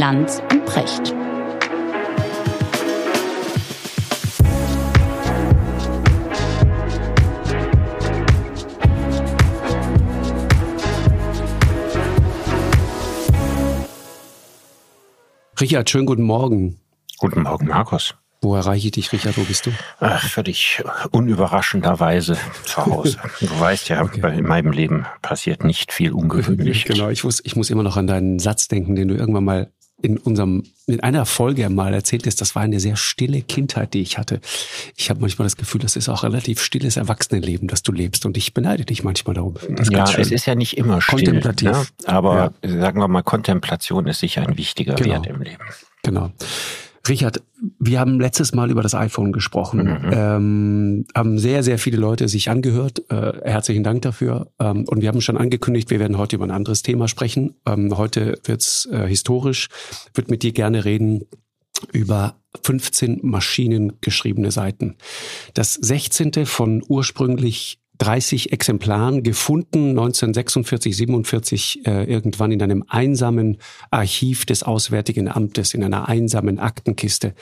Lanz und Precht. Richard, schönen guten Morgen. Guten Morgen, Markus. Wo erreiche ich dich, Richard? Wo bist du? Ach, völlig unüberraschenderweise zu Hause. Du weißt ja, okay. in meinem Leben passiert nicht viel ungewöhnlich. genau, ich muss, ich muss immer noch an deinen Satz denken, den du irgendwann mal in unserem in einer Folge mal erzählt ist, das war eine sehr stille Kindheit, die ich hatte. Ich habe manchmal das Gefühl, das ist auch relativ stilles Erwachsenenleben, das du lebst und ich beneide dich manchmal darum. ja, es ist ja nicht immer still, kontemplativ, ne? aber ja. sagen wir mal, Kontemplation ist sicher ein wichtiger genau. Wert im Leben. Genau. Richard, wir haben letztes Mal über das iPhone gesprochen. Mhm. Ähm, haben sehr, sehr viele Leute sich angehört. Äh, herzlichen Dank dafür. Ähm, und wir haben schon angekündigt, wir werden heute über ein anderes Thema sprechen. Ähm, heute wird's äh, historisch. Würde mit dir gerne reden über 15 maschinengeschriebene Seiten. Das 16. von ursprünglich 30 Exemplaren gefunden, 1946, 47 äh, irgendwann in einem einsamen Archiv des Auswärtigen Amtes, in einer einsamen Aktenkiste.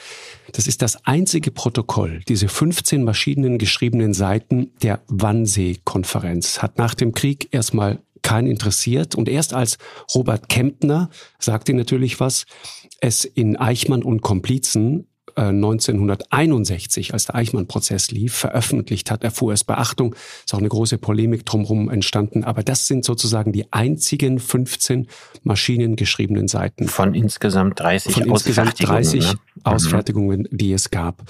Das ist das einzige Protokoll, diese 15 Maschinen geschriebenen Seiten der Wannsee-Konferenz. Hat nach dem Krieg erstmal keinen interessiert und erst als Robert Kempner, sagte natürlich was, es in Eichmann und Komplizen 1961, äh, als der Eichmann-Prozess lief, veröffentlicht hat, erfuhr es Beachtung. Ist auch eine große Polemik drumherum entstanden. Aber das sind sozusagen die einzigen 15 maschinengeschriebenen Seiten. Von insgesamt 30 Von insgesamt 30 ne? Mhm. Ausfertigungen, die es gab.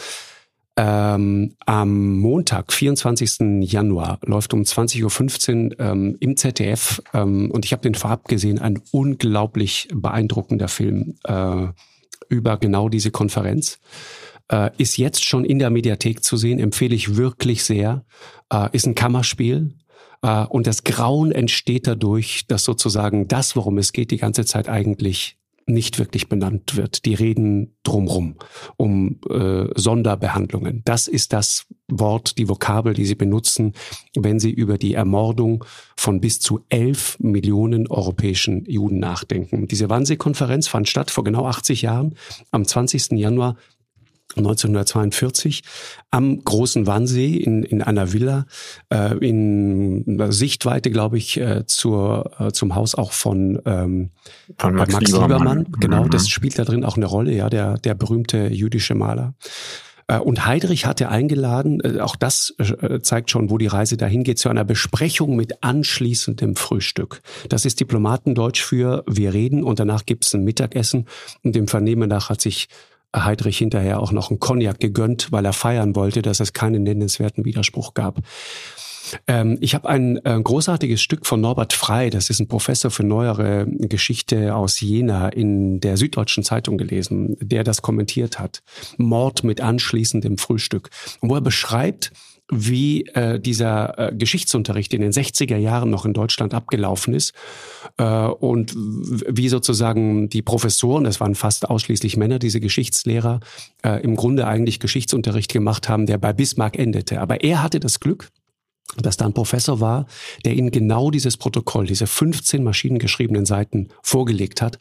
Ähm, am Montag, 24. Januar, läuft um 20.15 Uhr ähm, im ZDF ähm, und ich habe den vorab gesehen, ein unglaublich beeindruckender Film. Äh, über genau diese Konferenz. Äh, ist jetzt schon in der Mediathek zu sehen, empfehle ich wirklich sehr. Äh, ist ein Kammerspiel. Äh, und das Grauen entsteht dadurch, dass sozusagen das, worum es geht, die ganze Zeit eigentlich nicht wirklich benannt wird. Die reden drumrum um äh, Sonderbehandlungen. Das ist das Wort, die Vokabel, die sie benutzen, wenn sie über die Ermordung von bis zu elf Millionen europäischen Juden nachdenken. Diese Wannsee-Konferenz fand statt vor genau 80 Jahren am 20. Januar 1942 am großen Wannsee in, in einer Villa äh, in Sichtweite, glaube ich, äh, zur, äh, zum Haus auch von, ähm, von Max, Max Liebermann. Liebermann. Genau, mhm. das spielt da drin auch eine Rolle, ja, der, der berühmte jüdische Maler. Äh, und Heidrich hatte eingeladen, äh, auch das äh, zeigt schon, wo die Reise dahin geht, zu einer Besprechung mit anschließendem Frühstück. Das ist Diplomatendeutsch für wir reden und danach gibt's ein Mittagessen. Und dem Vernehmen nach hat sich Heidrich hinterher auch noch einen Cognac gegönnt, weil er feiern wollte, dass es keinen nennenswerten Widerspruch gab. Ähm, ich habe ein äh, großartiges Stück von Norbert Frei, das ist ein Professor für neuere Geschichte aus Jena in der Süddeutschen Zeitung gelesen, der das kommentiert hat. Mord mit anschließendem Frühstück. Und wo er beschreibt, wie äh, dieser äh, Geschichtsunterricht in den 60er Jahren noch in Deutschland abgelaufen ist äh, und wie sozusagen die Professoren, das waren fast ausschließlich Männer, diese Geschichtslehrer, äh, im Grunde eigentlich Geschichtsunterricht gemacht haben, der bei Bismarck endete. Aber er hatte das Glück, dass da ein Professor war, der ihnen genau dieses Protokoll, diese 15 maschinengeschriebenen Seiten vorgelegt hat.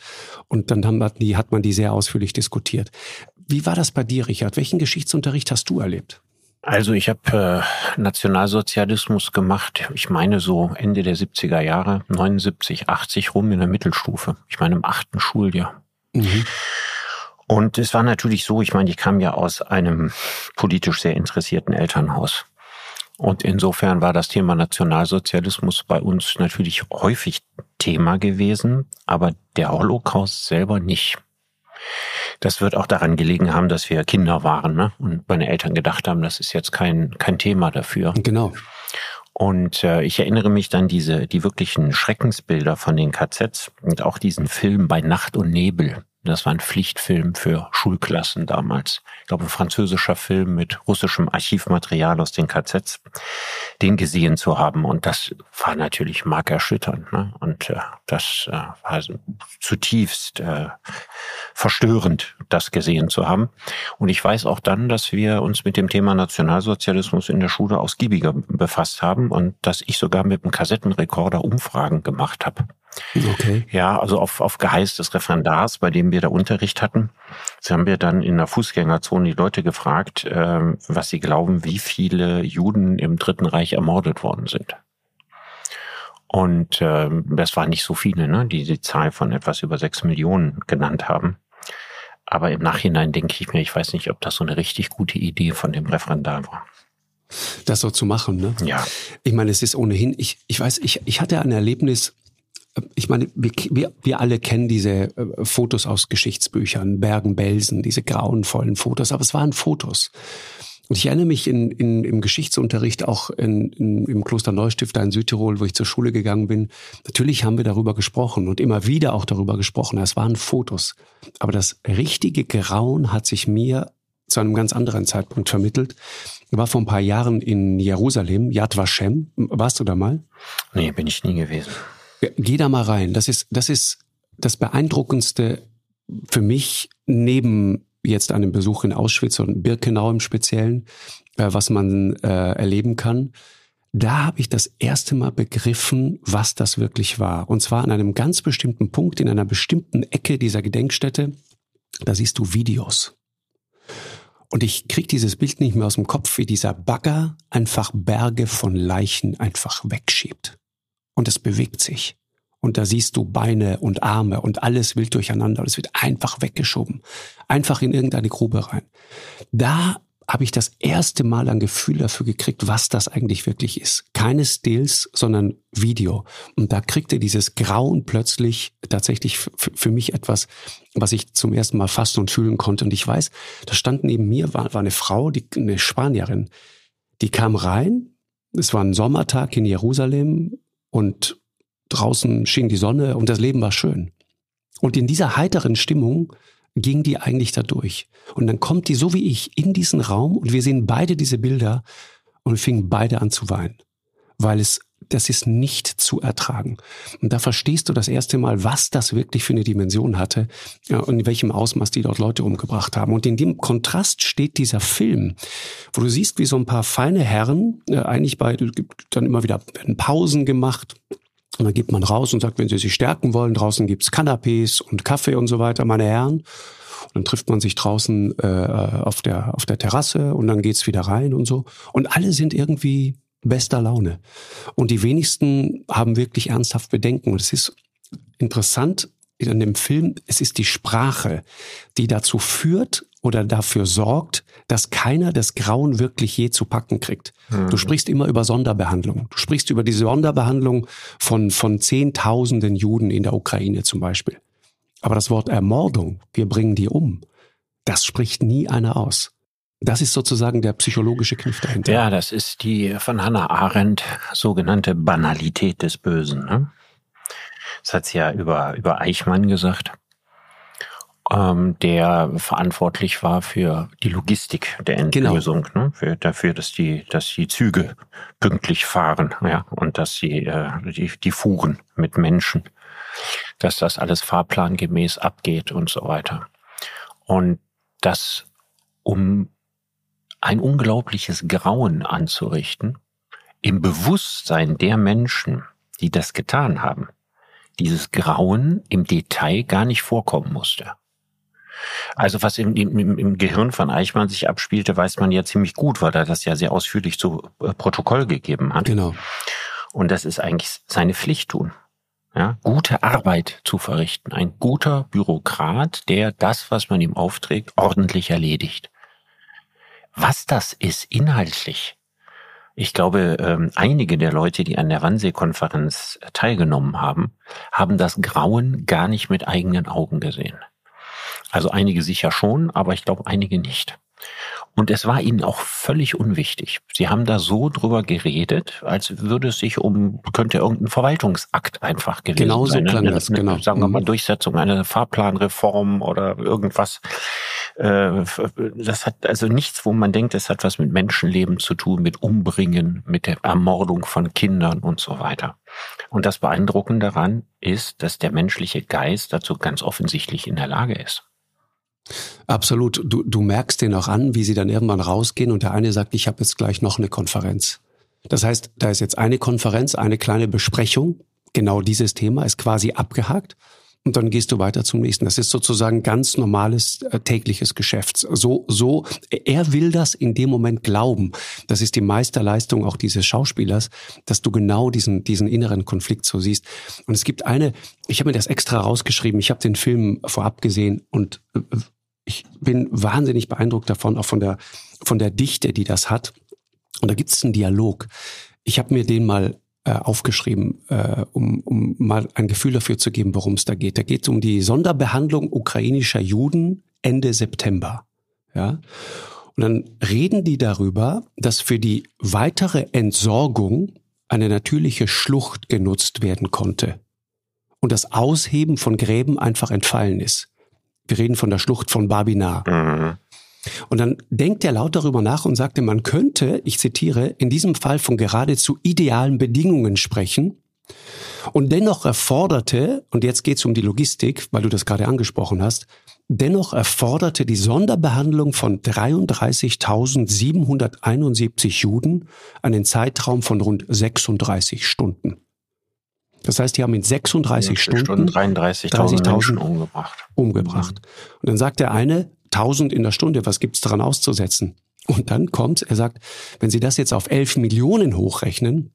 Und dann haben die, hat man die sehr ausführlich diskutiert. Wie war das bei dir, Richard? Welchen Geschichtsunterricht hast du erlebt? Also ich habe äh, Nationalsozialismus gemacht, ich meine so Ende der 70er Jahre, 79, 80 rum in der Mittelstufe. Ich meine im achten Schuljahr. Mhm. Und es war natürlich so, ich meine, ich kam ja aus einem politisch sehr interessierten Elternhaus. Und insofern war das Thema Nationalsozialismus bei uns natürlich häufig Thema gewesen, aber der Holocaust selber nicht. Das wird auch daran gelegen haben, dass wir Kinder waren ne? und meine Eltern gedacht haben, das ist jetzt kein, kein Thema dafür. Genau. Und äh, ich erinnere mich dann diese die wirklichen Schreckensbilder von den KZs und auch diesen Film bei Nacht und Nebel. Das war ein Pflichtfilm für Schulklassen damals. Ich glaube, ein französischer Film mit russischem Archivmaterial aus den KZs, den gesehen zu haben. Und das war natürlich markerschütternd. Ne? Und äh, das äh, war zutiefst äh, verstörend, das gesehen zu haben. Und ich weiß auch dann, dass wir uns mit dem Thema Nationalsozialismus in der Schule ausgiebiger befasst haben und dass ich sogar mit einem Kassettenrekorder Umfragen gemacht habe Okay. Ja, also auf, auf Geheiß des Referendars, bei dem wir da Unterricht hatten, sie haben wir dann in der Fußgängerzone die Leute gefragt, äh, was sie glauben, wie viele Juden im Dritten Reich ermordet worden sind. Und äh, das waren nicht so viele, ne, die die Zahl von etwas über sechs Millionen genannt haben. Aber im Nachhinein denke ich mir, ich weiß nicht, ob das so eine richtig gute Idee von dem Referendar war. Das so zu machen, ne? Ja. Ich meine, es ist ohnehin, ich, ich weiß, ich, ich hatte ein Erlebnis, ich meine, wir, wir, alle kennen diese äh, Fotos aus Geschichtsbüchern, Bergen-Belsen, diese grauenvollen Fotos, aber es waren Fotos. Und ich erinnere mich in, in, im Geschichtsunterricht auch in, in, im Kloster Neustifter in Südtirol, wo ich zur Schule gegangen bin. Natürlich haben wir darüber gesprochen und immer wieder auch darüber gesprochen. Es waren Fotos. Aber das richtige Grauen hat sich mir zu einem ganz anderen Zeitpunkt vermittelt. Ich war vor ein paar Jahren in Jerusalem, Yad Vashem. Warst du da mal? Nee, bin ich nie gewesen. Geh da mal rein. Das ist, das ist das beeindruckendste für mich neben jetzt einem Besuch in Auschwitz und Birkenau im Speziellen, äh, was man äh, erleben kann. Da habe ich das erste Mal begriffen, was das wirklich war. Und zwar an einem ganz bestimmten Punkt, in einer bestimmten Ecke dieser Gedenkstätte. Da siehst du Videos. Und ich krieg dieses Bild nicht mehr aus dem Kopf, wie dieser Bagger einfach Berge von Leichen einfach wegschiebt. Und es bewegt sich. Und da siehst du Beine und Arme und alles wild durcheinander. Und es wird einfach weggeschoben. Einfach in irgendeine Grube rein. Da habe ich das erste Mal ein Gefühl dafür gekriegt, was das eigentlich wirklich ist. Keine Stills, sondern Video. Und da kriegte dieses Grauen plötzlich tatsächlich für mich etwas, was ich zum ersten Mal fassen und fühlen konnte. Und ich weiß, da stand neben mir, war, war eine Frau, die, eine Spanierin, die kam rein. Es war ein Sommertag in Jerusalem und draußen schien die Sonne und das Leben war schön. Und in dieser heiteren Stimmung ging die eigentlich da durch. Und dann kommt die so wie ich in diesen Raum und wir sehen beide diese Bilder und fingen beide an zu weinen, weil es das ist nicht zu ertragen. Und da verstehst du das erste Mal, was das wirklich für eine Dimension hatte und in welchem Ausmaß die dort Leute umgebracht haben. Und in dem Kontrast steht dieser Film, wo du siehst, wie so ein paar feine Herren, äh, eigentlich bei, dann immer wieder werden Pausen gemacht, und dann geht man raus und sagt, wenn Sie sich stärken wollen, draußen gibt's Canapés und Kaffee und so weiter, meine Herren. Und dann trifft man sich draußen äh, auf, der, auf der Terrasse und dann geht's wieder rein und so. Und alle sind irgendwie bester Laune. Und die wenigsten haben wirklich ernsthaft Bedenken. Und es ist interessant in dem Film, es ist die Sprache, die dazu führt oder dafür sorgt, dass keiner das Grauen wirklich je zu packen kriegt. Mhm. Du sprichst immer über Sonderbehandlung. Du sprichst über die Sonderbehandlung von, von Zehntausenden Juden in der Ukraine zum Beispiel. Aber das Wort Ermordung, wir bringen die um, das spricht nie einer aus. Das ist sozusagen der psychologische Kniff dahinter. Ja, das ist die von Hannah Arendt sogenannte Banalität des Bösen. Ne? Das hat sie ja über, über Eichmann gesagt ähm, der verantwortlich war für die Logistik der. Endlösung, genau. ne? für, dafür, dass die, dass die Züge pünktlich fahren, ja, und dass sie äh, die, die Fuhren mit Menschen, dass das alles fahrplangemäß abgeht und so weiter. Und das, um ein unglaubliches Grauen anzurichten, im Bewusstsein der Menschen, die das getan haben, dieses Grauen im Detail gar nicht vorkommen musste. Also was im, im, im Gehirn von Eichmann sich abspielte, weiß man ja ziemlich gut, weil er das ja sehr ausführlich zu äh, Protokoll gegeben hat. Genau. Und das ist eigentlich seine Pflicht tun. Ja, gute Arbeit zu verrichten. Ein guter Bürokrat, der das, was man ihm aufträgt, ordentlich erledigt. Was das ist inhaltlich, ich glaube, ähm, einige der Leute, die an der Wannsee-Konferenz teilgenommen haben, haben das Grauen gar nicht mit eigenen Augen gesehen. Also einige sicher schon, aber ich glaube einige nicht. Und es war ihnen auch völlig unwichtig. Sie haben da so drüber geredet, als würde es sich um, könnte irgendein Verwaltungsakt einfach gewesen genau sein. Genau so klang das, genau. Sagen wir mal mhm. Durchsetzung einer Fahrplanreform oder irgendwas. Äh, das hat also nichts, wo man denkt, es hat was mit Menschenleben zu tun, mit Umbringen, mit der Ermordung von Kindern und so weiter. Und das Beeindruckende daran ist, dass der menschliche Geist dazu ganz offensichtlich in der Lage ist. Absolut. Du, du merkst den auch an, wie sie dann irgendwann rausgehen und der eine sagt, ich habe jetzt gleich noch eine Konferenz. Das heißt, da ist jetzt eine Konferenz, eine kleine Besprechung, genau dieses Thema ist quasi abgehakt und dann gehst du weiter zum nächsten. Das ist sozusagen ganz normales äh, tägliches Geschäft. So, so, er will das in dem Moment glauben. Das ist die Meisterleistung auch dieses Schauspielers, dass du genau diesen, diesen inneren Konflikt so siehst. Und es gibt eine, ich habe mir das extra rausgeschrieben, ich habe den Film vorab gesehen und äh, ich bin wahnsinnig beeindruckt davon, auch von der, von der Dichte, die das hat. Und da gibt es einen Dialog. Ich habe mir den mal äh, aufgeschrieben, äh, um, um mal ein Gefühl dafür zu geben, worum es da geht. Da geht es um die Sonderbehandlung ukrainischer Juden Ende September. Ja. Und dann reden die darüber, dass für die weitere Entsorgung eine natürliche Schlucht genutzt werden konnte und das Ausheben von Gräben einfach entfallen ist. Wir reden von der Schlucht von Babina. Mhm. Und dann denkt er laut darüber nach und sagte, man könnte, ich zitiere, in diesem Fall von geradezu idealen Bedingungen sprechen. Und dennoch erforderte, und jetzt geht es um die Logistik, weil du das gerade angesprochen hast, dennoch erforderte die Sonderbehandlung von 33.771 Juden einen Zeitraum von rund 36 Stunden. Das heißt, die haben in 36 ja, Stunden, Stunden 33.000 Menschen umgebracht. umgebracht. Und dann sagt der eine, 1000 in der Stunde, was gibt's daran auszusetzen? Und dann kommt, er sagt, wenn Sie das jetzt auf 11 Millionen hochrechnen,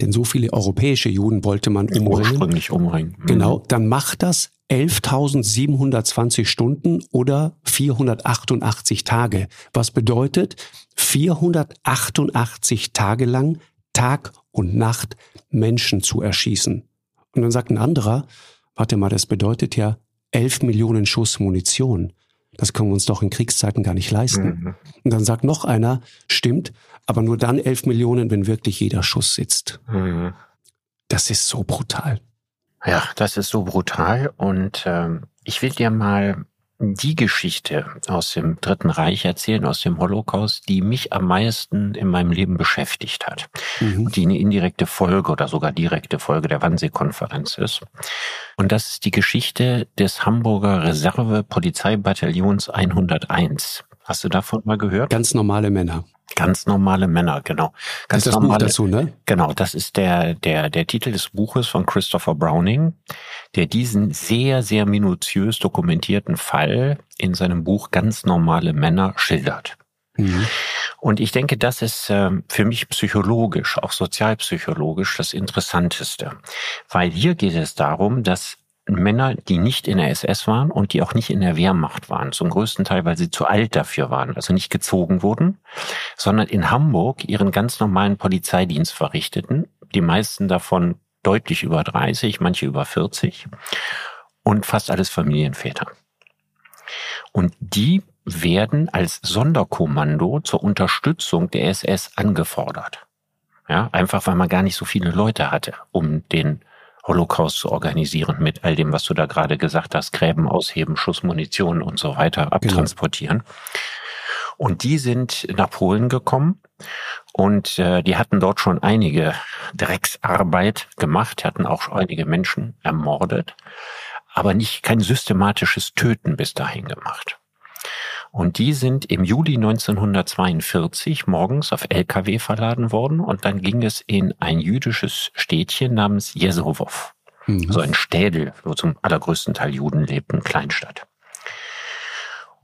denn so viele europäische Juden wollte man umbringen. Ursprünglich umbringen. Mhm. Genau, dann macht das 11.720 Stunden oder 488 Tage. Was bedeutet 488 Tage lang Tag und Nacht Menschen zu erschießen. Und dann sagt ein anderer, warte mal, das bedeutet ja 11 Millionen Schuss Munition. Das können wir uns doch in Kriegszeiten gar nicht leisten. Mhm. Und dann sagt noch einer, stimmt, aber nur dann 11 Millionen, wenn wirklich jeder Schuss sitzt. Mhm. Das ist so brutal. Ja, das ist so brutal. Und ähm, ich will dir mal die Geschichte aus dem Dritten Reich erzählen, aus dem Holocaust, die mich am meisten in meinem Leben beschäftigt hat. Mhm. Die eine indirekte Folge oder sogar direkte Folge der Wannsee-Konferenz ist. Und das ist die Geschichte des Hamburger Reserve-Polizeibataillons 101. Hast du davon mal gehört? Ganz normale Männer. Ganz normale Männer, genau. Ganz das ist das normale, Buch dazu, ne? Genau, das ist der, der, der Titel des Buches von Christopher Browning, der diesen sehr, sehr minutiös dokumentierten Fall in seinem Buch Ganz normale Männer schildert. Mhm. Und ich denke, das ist äh, für mich psychologisch, auch sozialpsychologisch das Interessanteste. Weil hier geht es darum, dass Männer, die nicht in der SS waren und die auch nicht in der Wehrmacht waren, zum größten Teil, weil sie zu alt dafür waren, also nicht gezogen wurden, sondern in Hamburg ihren ganz normalen Polizeidienst verrichteten, die meisten davon deutlich über 30, manche über 40 und fast alles Familienväter. Und die werden als Sonderkommando zur Unterstützung der SS angefordert. Ja, einfach weil man gar nicht so viele Leute hatte, um den Holocaust zu organisieren mit all dem, was du da gerade gesagt hast, Gräben ausheben, Schussmunition und so weiter genau. abtransportieren. Genau. Und die sind nach Polen gekommen und äh, die hatten dort schon einige Drecksarbeit gemacht, hatten auch einige Menschen ermordet, aber nicht kein systematisches Töten bis dahin gemacht. Und die sind im Juli 1942 morgens auf LKW verladen worden und dann ging es in ein jüdisches Städtchen namens Jesowow. Mhm. So ein Städel, wo zum allergrößten Teil Juden lebten, Kleinstadt.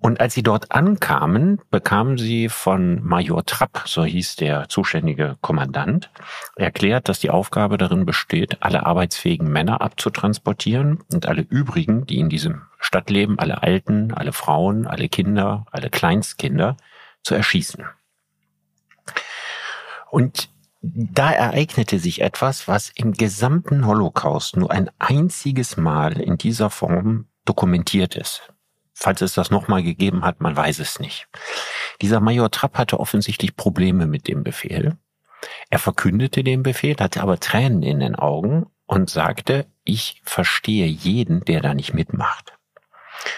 Und als sie dort ankamen, bekamen sie von Major Trapp, so hieß der zuständige Kommandant, erklärt, dass die Aufgabe darin besteht, alle arbeitsfähigen Männer abzutransportieren und alle übrigen, die in diesem Stadt leben, alle Alten, alle Frauen, alle Kinder, alle Kleinstkinder, zu erschießen. Und da ereignete sich etwas, was im gesamten Holocaust nur ein einziges Mal in dieser Form dokumentiert ist. Falls es das nochmal gegeben hat, man weiß es nicht. Dieser Major Trapp hatte offensichtlich Probleme mit dem Befehl. Er verkündete den Befehl, hatte aber Tränen in den Augen und sagte, ich verstehe jeden, der da nicht mitmacht.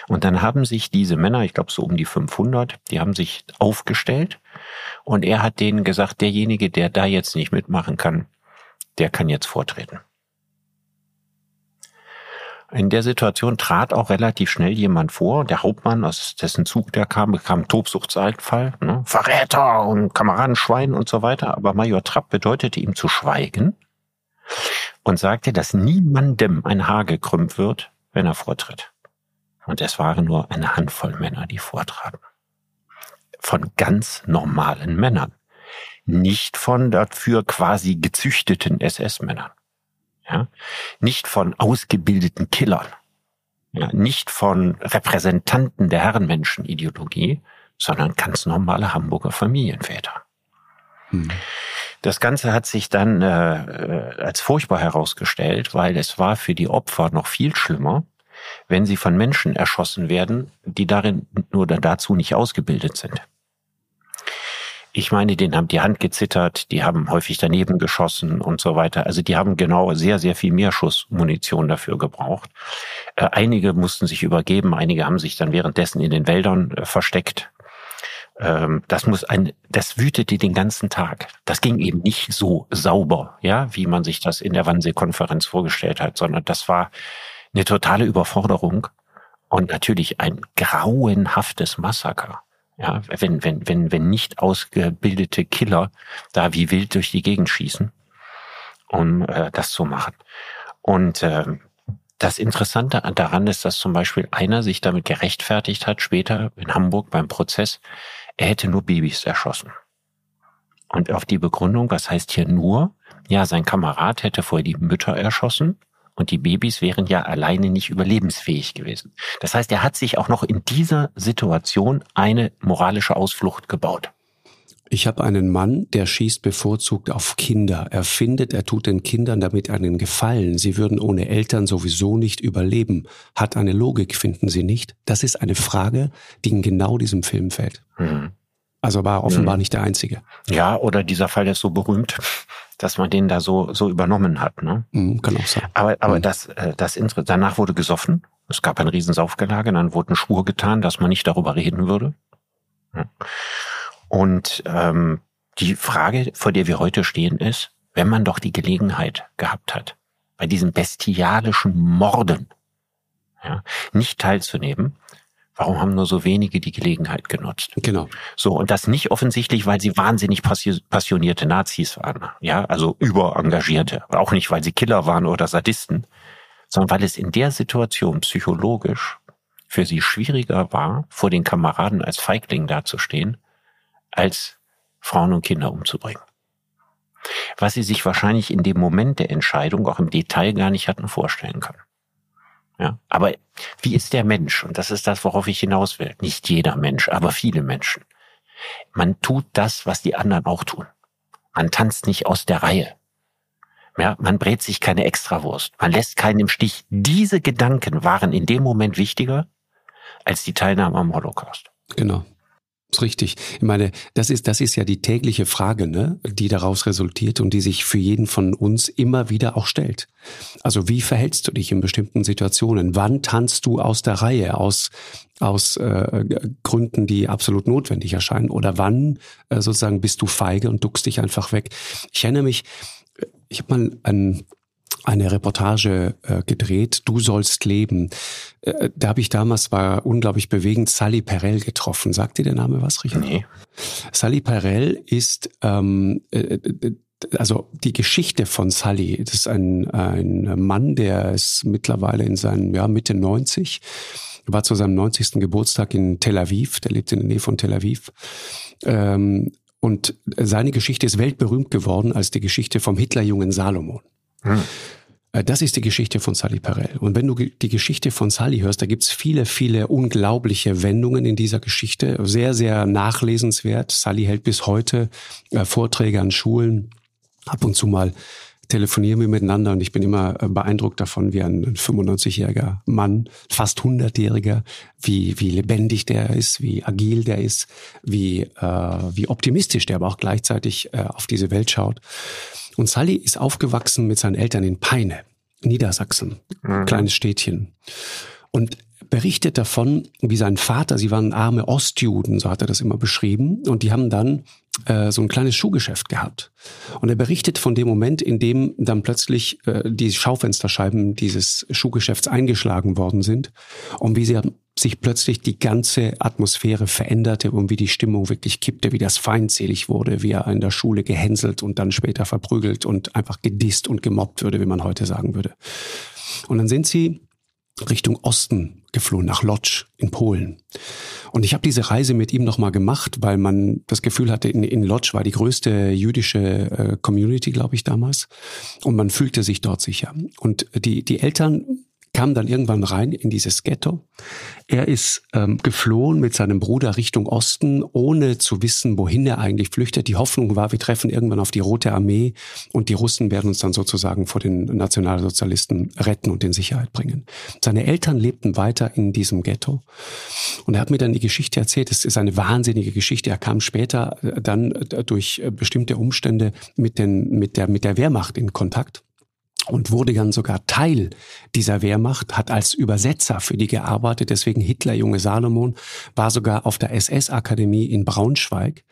Und dann haben sich diese Männer, ich glaube so um die 500, die haben sich aufgestellt und er hat denen gesagt, derjenige, der da jetzt nicht mitmachen kann, der kann jetzt vortreten. In der Situation trat auch relativ schnell jemand vor, der Hauptmann, aus dessen Zug der kam, bekam Tobsuchtseinfall, ne? Verräter und Kameradenschwein und so weiter. Aber Major Trapp bedeutete ihm zu schweigen und sagte, dass niemandem ein Haar gekrümmt wird, wenn er vortritt. Und es waren nur eine Handvoll Männer, die vortraten. Von ganz normalen Männern. Nicht von dafür quasi gezüchteten SS-Männern. Ja? Nicht von ausgebildeten Killern. Ja? Nicht von Repräsentanten der Herrenmenschenideologie, sondern ganz normale Hamburger Familienväter. Hm. Das Ganze hat sich dann äh, äh, als furchtbar herausgestellt, weil es war für die Opfer noch viel schlimmer, wenn sie von Menschen erschossen werden, die darin nur dazu nicht ausgebildet sind. Ich meine, denen haben die Hand gezittert, die haben häufig daneben geschossen und so weiter. Also die haben genau sehr, sehr viel mehr Schussmunition dafür gebraucht. Äh, einige mussten sich übergeben, einige haben sich dann währenddessen in den Wäldern äh, versteckt ähm, das muss ein, das wütete den ganzen Tag. Das ging eben nicht so sauber, ja, wie man sich das in der Wannsee-Konferenz vorgestellt hat, sondern das war eine totale Überforderung und natürlich ein grauenhaftes Massaker. Ja, wenn, wenn, wenn, wenn nicht ausgebildete Killer da wie wild durch die Gegend schießen, um äh, das zu machen. Und äh, das Interessante daran ist, dass zum Beispiel einer sich damit gerechtfertigt hat, später in Hamburg beim Prozess, er hätte nur Babys erschossen. Und auf die Begründung, was heißt hier nur? Ja, sein Kamerad hätte vorher die Mütter erschossen und die Babys wären ja alleine nicht überlebensfähig gewesen. Das heißt, er hat sich auch noch in dieser Situation eine moralische Ausflucht gebaut. Ich habe einen Mann, der schießt bevorzugt auf Kinder. Er findet, er tut den Kindern damit einen Gefallen. Sie würden ohne Eltern sowieso nicht überleben. Hat eine Logik, finden Sie nicht? Das ist eine Frage, die in genau diesem Film fällt. Mhm. Also war offenbar mhm. nicht der einzige. Ja, oder dieser Fall ist so berühmt, dass man den da so so übernommen hat. Ne? Mhm, kann auch sein. Aber aber mhm. das äh, das danach wurde gesoffen. Es gab ein Riesensaufgelage, dann wurde ein Schwur getan, dass man nicht darüber reden würde. Und ähm, die Frage, vor der wir heute stehen, ist, wenn man doch die Gelegenheit gehabt hat, bei diesen bestialischen Morden ja, nicht teilzunehmen, warum haben nur so wenige die Gelegenheit genutzt? Genau. So, und das nicht offensichtlich, weil sie wahnsinnig passionierte Nazis waren, ja, also überengagierte, auch nicht, weil sie Killer waren oder Sadisten, sondern weil es in der Situation psychologisch für sie schwieriger war, vor den Kameraden als Feigling dazustehen, als Frauen und Kinder umzubringen. Was sie sich wahrscheinlich in dem Moment der Entscheidung auch im Detail gar nicht hatten vorstellen können. Ja, aber wie ist der Mensch? Und das ist das, worauf ich hinaus will. Nicht jeder Mensch, aber viele Menschen. Man tut das, was die anderen auch tun. Man tanzt nicht aus der Reihe. Ja, man brät sich keine Extrawurst. Man lässt keinen im Stich. Diese Gedanken waren in dem Moment wichtiger als die Teilnahme am Holocaust. Genau. Richtig. Ich meine, das ist, das ist ja die tägliche Frage, ne, die daraus resultiert und die sich für jeden von uns immer wieder auch stellt. Also wie verhältst du dich in bestimmten Situationen? Wann tanzt du aus der Reihe, aus, aus äh, Gründen, die absolut notwendig erscheinen? Oder wann äh, sozusagen bist du feige und duckst dich einfach weg? Ich erinnere mich, ich habe mal ein eine Reportage äh, gedreht, Du sollst leben. Äh, da habe ich damals, war unglaublich bewegend, Sally Perel getroffen. Sagt dir der Name was, Richard? Nee. Sally Perel ist, ähm, äh, äh, also die Geschichte von Sally, das ist ein, ein Mann, der ist mittlerweile in seinen, ja, Mitte 90, war zu seinem 90. Geburtstag in Tel Aviv, der lebt in der Nähe von Tel Aviv. Ähm, und seine Geschichte ist weltberühmt geworden als die Geschichte vom Hitlerjungen Salomon. Hm. Äh, das ist die Geschichte von Sally Perel. Und wenn du die Geschichte von Sally hörst, da gibt's viele, viele unglaubliche Wendungen in dieser Geschichte. Sehr, sehr nachlesenswert. Sally hält bis heute äh, Vorträge an Schulen. Ab und zu mal telefonieren wir miteinander und ich bin immer äh, beeindruckt davon, wie ein 95-jähriger Mann, fast 100-jähriger, wie, wie lebendig der ist, wie agil der ist, wie, äh, wie optimistisch der aber auch gleichzeitig äh, auf diese Welt schaut. Und Sally ist aufgewachsen mit seinen Eltern in Peine, Niedersachsen, mhm. kleines Städtchen. Und berichtet davon, wie sein Vater, sie waren arme Ostjuden, so hat er das immer beschrieben, und die haben dann äh, so ein kleines Schuhgeschäft gehabt. Und er berichtet von dem Moment, in dem dann plötzlich äh, die Schaufensterscheiben dieses Schuhgeschäfts eingeschlagen worden sind und wie sie sich plötzlich die ganze Atmosphäre veränderte und wie die Stimmung wirklich kippte, wie das feindselig wurde, wie er in der Schule gehänselt und dann später verprügelt und einfach gedisst und gemobbt würde, wie man heute sagen würde. Und dann sind sie Richtung Osten geflohen, nach Lodz in Polen. Und ich habe diese Reise mit ihm nochmal gemacht, weil man das Gefühl hatte, in, in Lodz war die größte jüdische äh, Community, glaube ich, damals. Und man fühlte sich dort sicher. Und die, die Eltern kam dann irgendwann rein in dieses Ghetto. Er ist ähm, geflohen mit seinem Bruder Richtung Osten, ohne zu wissen, wohin er eigentlich flüchtet. Die Hoffnung war, wir treffen irgendwann auf die Rote Armee und die Russen werden uns dann sozusagen vor den Nationalsozialisten retten und in Sicherheit bringen. Seine Eltern lebten weiter in diesem Ghetto. Und er hat mir dann die Geschichte erzählt. Es ist eine wahnsinnige Geschichte. Er kam später äh, dann äh, durch äh, bestimmte Umstände mit, den, mit, der, mit der Wehrmacht in Kontakt und wurde dann sogar Teil dieser Wehrmacht, hat als Übersetzer für die gearbeitet. Deswegen Hitler, junge Salomon, war sogar auf der SS-Akademie in Braunschweig.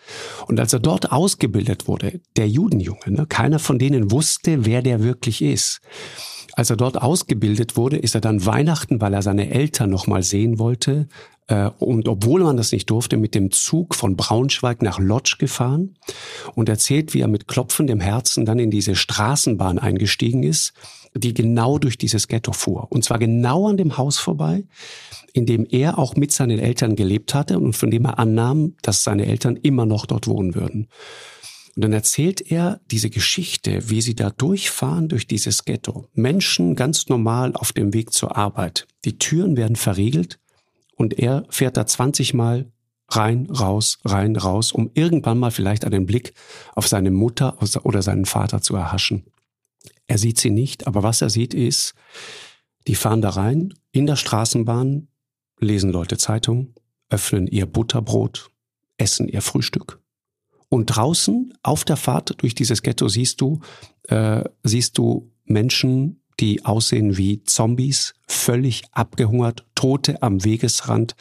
Und als er dort ausgebildet wurde, der Judenjunge, ne, keiner von denen wusste, wer der wirklich ist. Als er dort ausgebildet wurde, ist er dann Weihnachten, weil er seine Eltern noch mal sehen wollte, und obwohl man das nicht durfte, mit dem Zug von Braunschweig nach Lodz gefahren und erzählt, wie er mit klopfendem Herzen dann in diese Straßenbahn eingestiegen ist, die genau durch dieses Ghetto fuhr. Und zwar genau an dem Haus vorbei, in dem er auch mit seinen Eltern gelebt hatte und von dem er annahm, dass seine Eltern immer noch dort wohnen würden. Und dann erzählt er diese Geschichte, wie sie da durchfahren durch dieses Ghetto. Menschen ganz normal auf dem Weg zur Arbeit. Die Türen werden verriegelt und er fährt da 20 Mal rein, raus, rein, raus, um irgendwann mal vielleicht einen Blick auf seine Mutter oder seinen Vater zu erhaschen. Er sieht sie nicht, aber was er sieht ist, die fahren da rein, in der Straßenbahn, lesen Leute Zeitung, öffnen ihr Butterbrot, essen ihr Frühstück. Und draußen auf der Fahrt durch dieses Ghetto siehst du, äh, siehst du Menschen, die aussehen wie Zombies, völlig abgehungert, Tote am Wegesrand,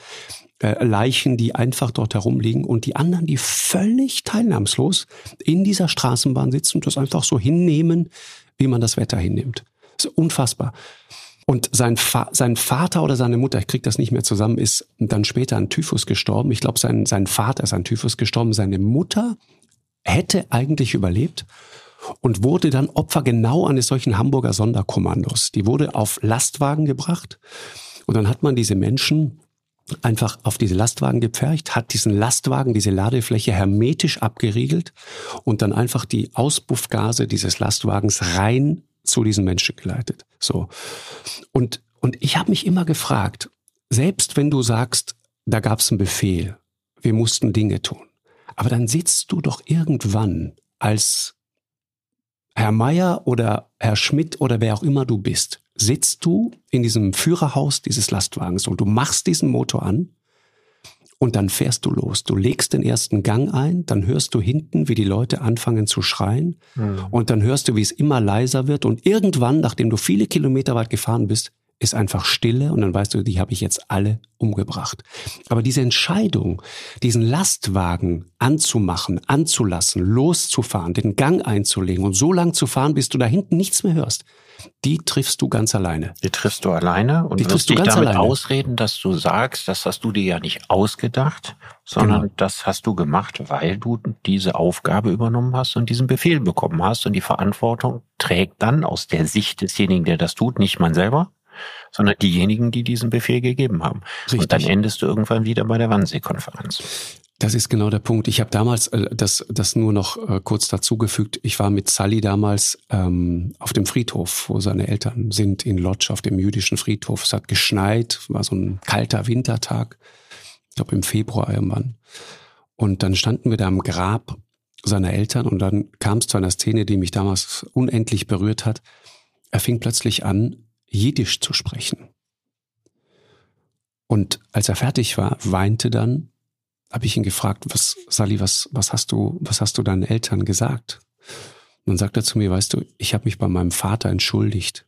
äh, Leichen, die einfach dort herumliegen und die anderen, die völlig teilnahmslos in dieser Straßenbahn sitzen und das einfach so hinnehmen, wie man das Wetter hinnimmt. Das ist unfassbar. Und sein, Fa sein Vater oder seine Mutter, ich krieg das nicht mehr zusammen, ist dann später an Typhus gestorben. Ich glaube, sein, sein Vater ist an Typhus gestorben. Seine Mutter hätte eigentlich überlebt und wurde dann Opfer genau eines solchen Hamburger Sonderkommandos. Die wurde auf Lastwagen gebracht und dann hat man diese Menschen einfach auf diese Lastwagen gepfercht, hat diesen Lastwagen, diese Ladefläche hermetisch abgeriegelt und dann einfach die Auspuffgase dieses Lastwagens rein zu diesen Menschen geleitet. So. Und, und ich habe mich immer gefragt, selbst wenn du sagst, da gab es einen Befehl, wir mussten Dinge tun, aber dann sitzt du doch irgendwann als Herr Meier oder Herr Schmidt oder wer auch immer du bist, sitzt du in diesem Führerhaus dieses Lastwagens und du machst diesen Motor an und dann fährst du los. Du legst den ersten Gang ein, dann hörst du hinten, wie die Leute anfangen zu schreien mhm. und dann hörst du, wie es immer leiser wird und irgendwann, nachdem du viele Kilometer weit gefahren bist, ist einfach Stille und dann weißt du, die habe ich jetzt alle umgebracht. Aber diese Entscheidung, diesen Lastwagen anzumachen, anzulassen, loszufahren, den Gang einzulegen und so lang zu fahren, bis du da hinten nichts mehr hörst, die triffst du ganz alleine. Die triffst du alleine und die wirst dich damit alleine. ausreden, dass du sagst, das hast du dir ja nicht ausgedacht, sondern genau. das hast du gemacht, weil du diese Aufgabe übernommen hast und diesen Befehl bekommen hast und die Verantwortung trägt dann aus der Sicht desjenigen, der das tut, nicht man selber, sondern diejenigen, die diesen Befehl gegeben haben. Richtig. Und dann endest du irgendwann wieder bei der Wannsee-Konferenz. Das ist genau der Punkt. Ich habe damals äh, das, das nur noch äh, kurz dazugefügt. Ich war mit Sally damals ähm, auf dem Friedhof, wo seine Eltern sind, in Lodz auf dem jüdischen Friedhof. Es hat geschneit, war so ein kalter Wintertag, ich glaube im Februar irgendwann. Und dann standen wir da am Grab seiner Eltern und dann kam es zu einer Szene, die mich damals unendlich berührt hat. Er fing plötzlich an, Jiddisch zu sprechen. Und als er fertig war, weinte dann, habe ich ihn gefragt, was, Sally, was, was hast du, was hast du deinen Eltern gesagt? Und dann sagt er zu mir, weißt du, ich habe mich bei meinem Vater entschuldigt.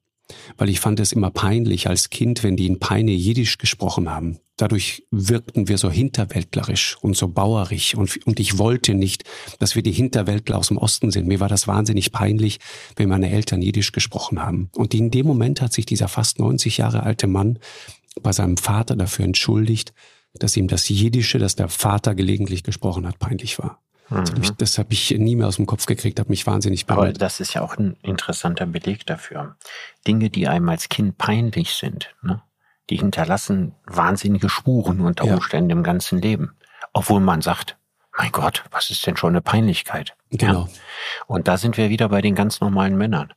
Weil ich fand es immer peinlich als Kind, wenn die in Peine Jiddisch gesprochen haben. Dadurch wirkten wir so hinterwäldlerisch und so bauerig und, und ich wollte nicht, dass wir die Hinterwäldler aus dem Osten sind. Mir war das wahnsinnig peinlich, wenn meine Eltern Jiddisch gesprochen haben. Und in dem Moment hat sich dieser fast 90 Jahre alte Mann bei seinem Vater dafür entschuldigt, dass ihm das Jiddische, das der Vater gelegentlich gesprochen hat, peinlich war. Mhm. Das habe ich nie mehr aus dem Kopf gekriegt, habe mich wahnsinnig berührt. Aber das ist ja auch ein interessanter Beleg dafür. Dinge, die einem als Kind peinlich sind, ne? die hinterlassen wahnsinnige Spuren unter Umständen ja. im ganzen Leben. Obwohl man sagt, mein Gott, was ist denn schon eine Peinlichkeit? Genau. Ja? Und da sind wir wieder bei den ganz normalen Männern.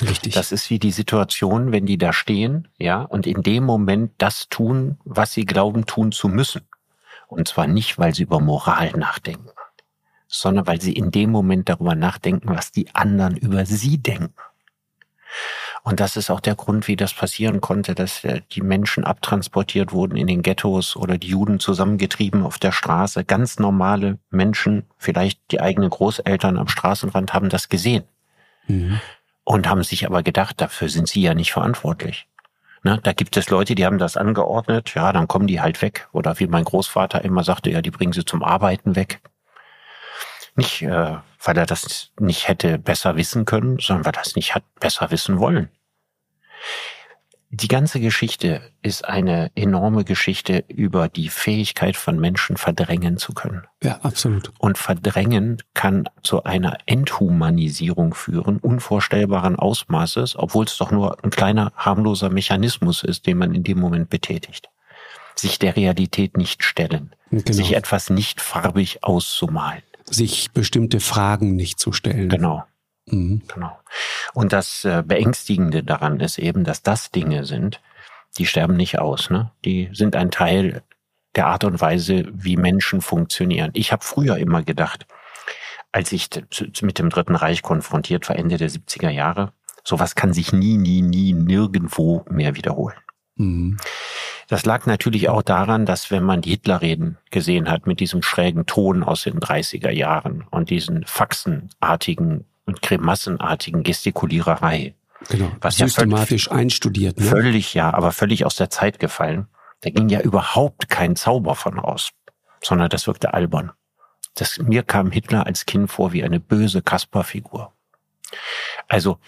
Richtig. Das ist wie die Situation, wenn die da stehen, ja, und in dem Moment das tun, was sie glauben tun zu müssen. Und zwar nicht, weil sie über Moral nachdenken, sondern weil sie in dem Moment darüber nachdenken, was die anderen über sie denken. Und das ist auch der Grund, wie das passieren konnte, dass die Menschen abtransportiert wurden in den Ghettos oder die Juden zusammengetrieben auf der Straße. Ganz normale Menschen, vielleicht die eigenen Großeltern am Straßenrand haben das gesehen. Mhm. Und haben sich aber gedacht, dafür sind sie ja nicht verantwortlich. Ne, da gibt es Leute, die haben das angeordnet, ja, dann kommen die halt weg. Oder wie mein Großvater immer sagte, ja, die bringen sie zum Arbeiten weg. Nicht, äh, weil er das nicht hätte besser wissen können, sondern weil er das nicht hat besser wissen wollen. Die ganze Geschichte ist eine enorme Geschichte über die Fähigkeit von Menschen verdrängen zu können. Ja, absolut. Und verdrängen kann zu einer Enthumanisierung führen, unvorstellbaren Ausmaßes, obwohl es doch nur ein kleiner harmloser Mechanismus ist, den man in dem Moment betätigt. Sich der Realität nicht stellen, genau. sich etwas nicht farbig auszumalen sich bestimmte Fragen nicht zu stellen. Genau. Mhm. Genau. Und das äh, Beängstigende daran ist eben, dass das Dinge sind, die sterben nicht aus. Ne? Die sind ein Teil der Art und Weise, wie Menschen funktionieren. Ich habe früher immer gedacht, als ich mit dem Dritten Reich konfrontiert war, Ende der 70er Jahre, sowas kann sich nie, nie, nie nirgendwo mehr wiederholen. Mhm. Das lag natürlich auch daran, dass wenn man die Hitlerreden gesehen hat mit diesem schrägen Ton aus den 30er Jahren und diesen faxenartigen und grimassenartigen Gestikuliererei. Genau. Was systematisch ja einstudiert. Ne? Völlig, ja, aber völlig aus der Zeit gefallen. Da ging ja überhaupt kein Zauber von aus, sondern das wirkte albern. Das, mir kam Hitler als Kind vor wie eine böse Kasperfigur. Also,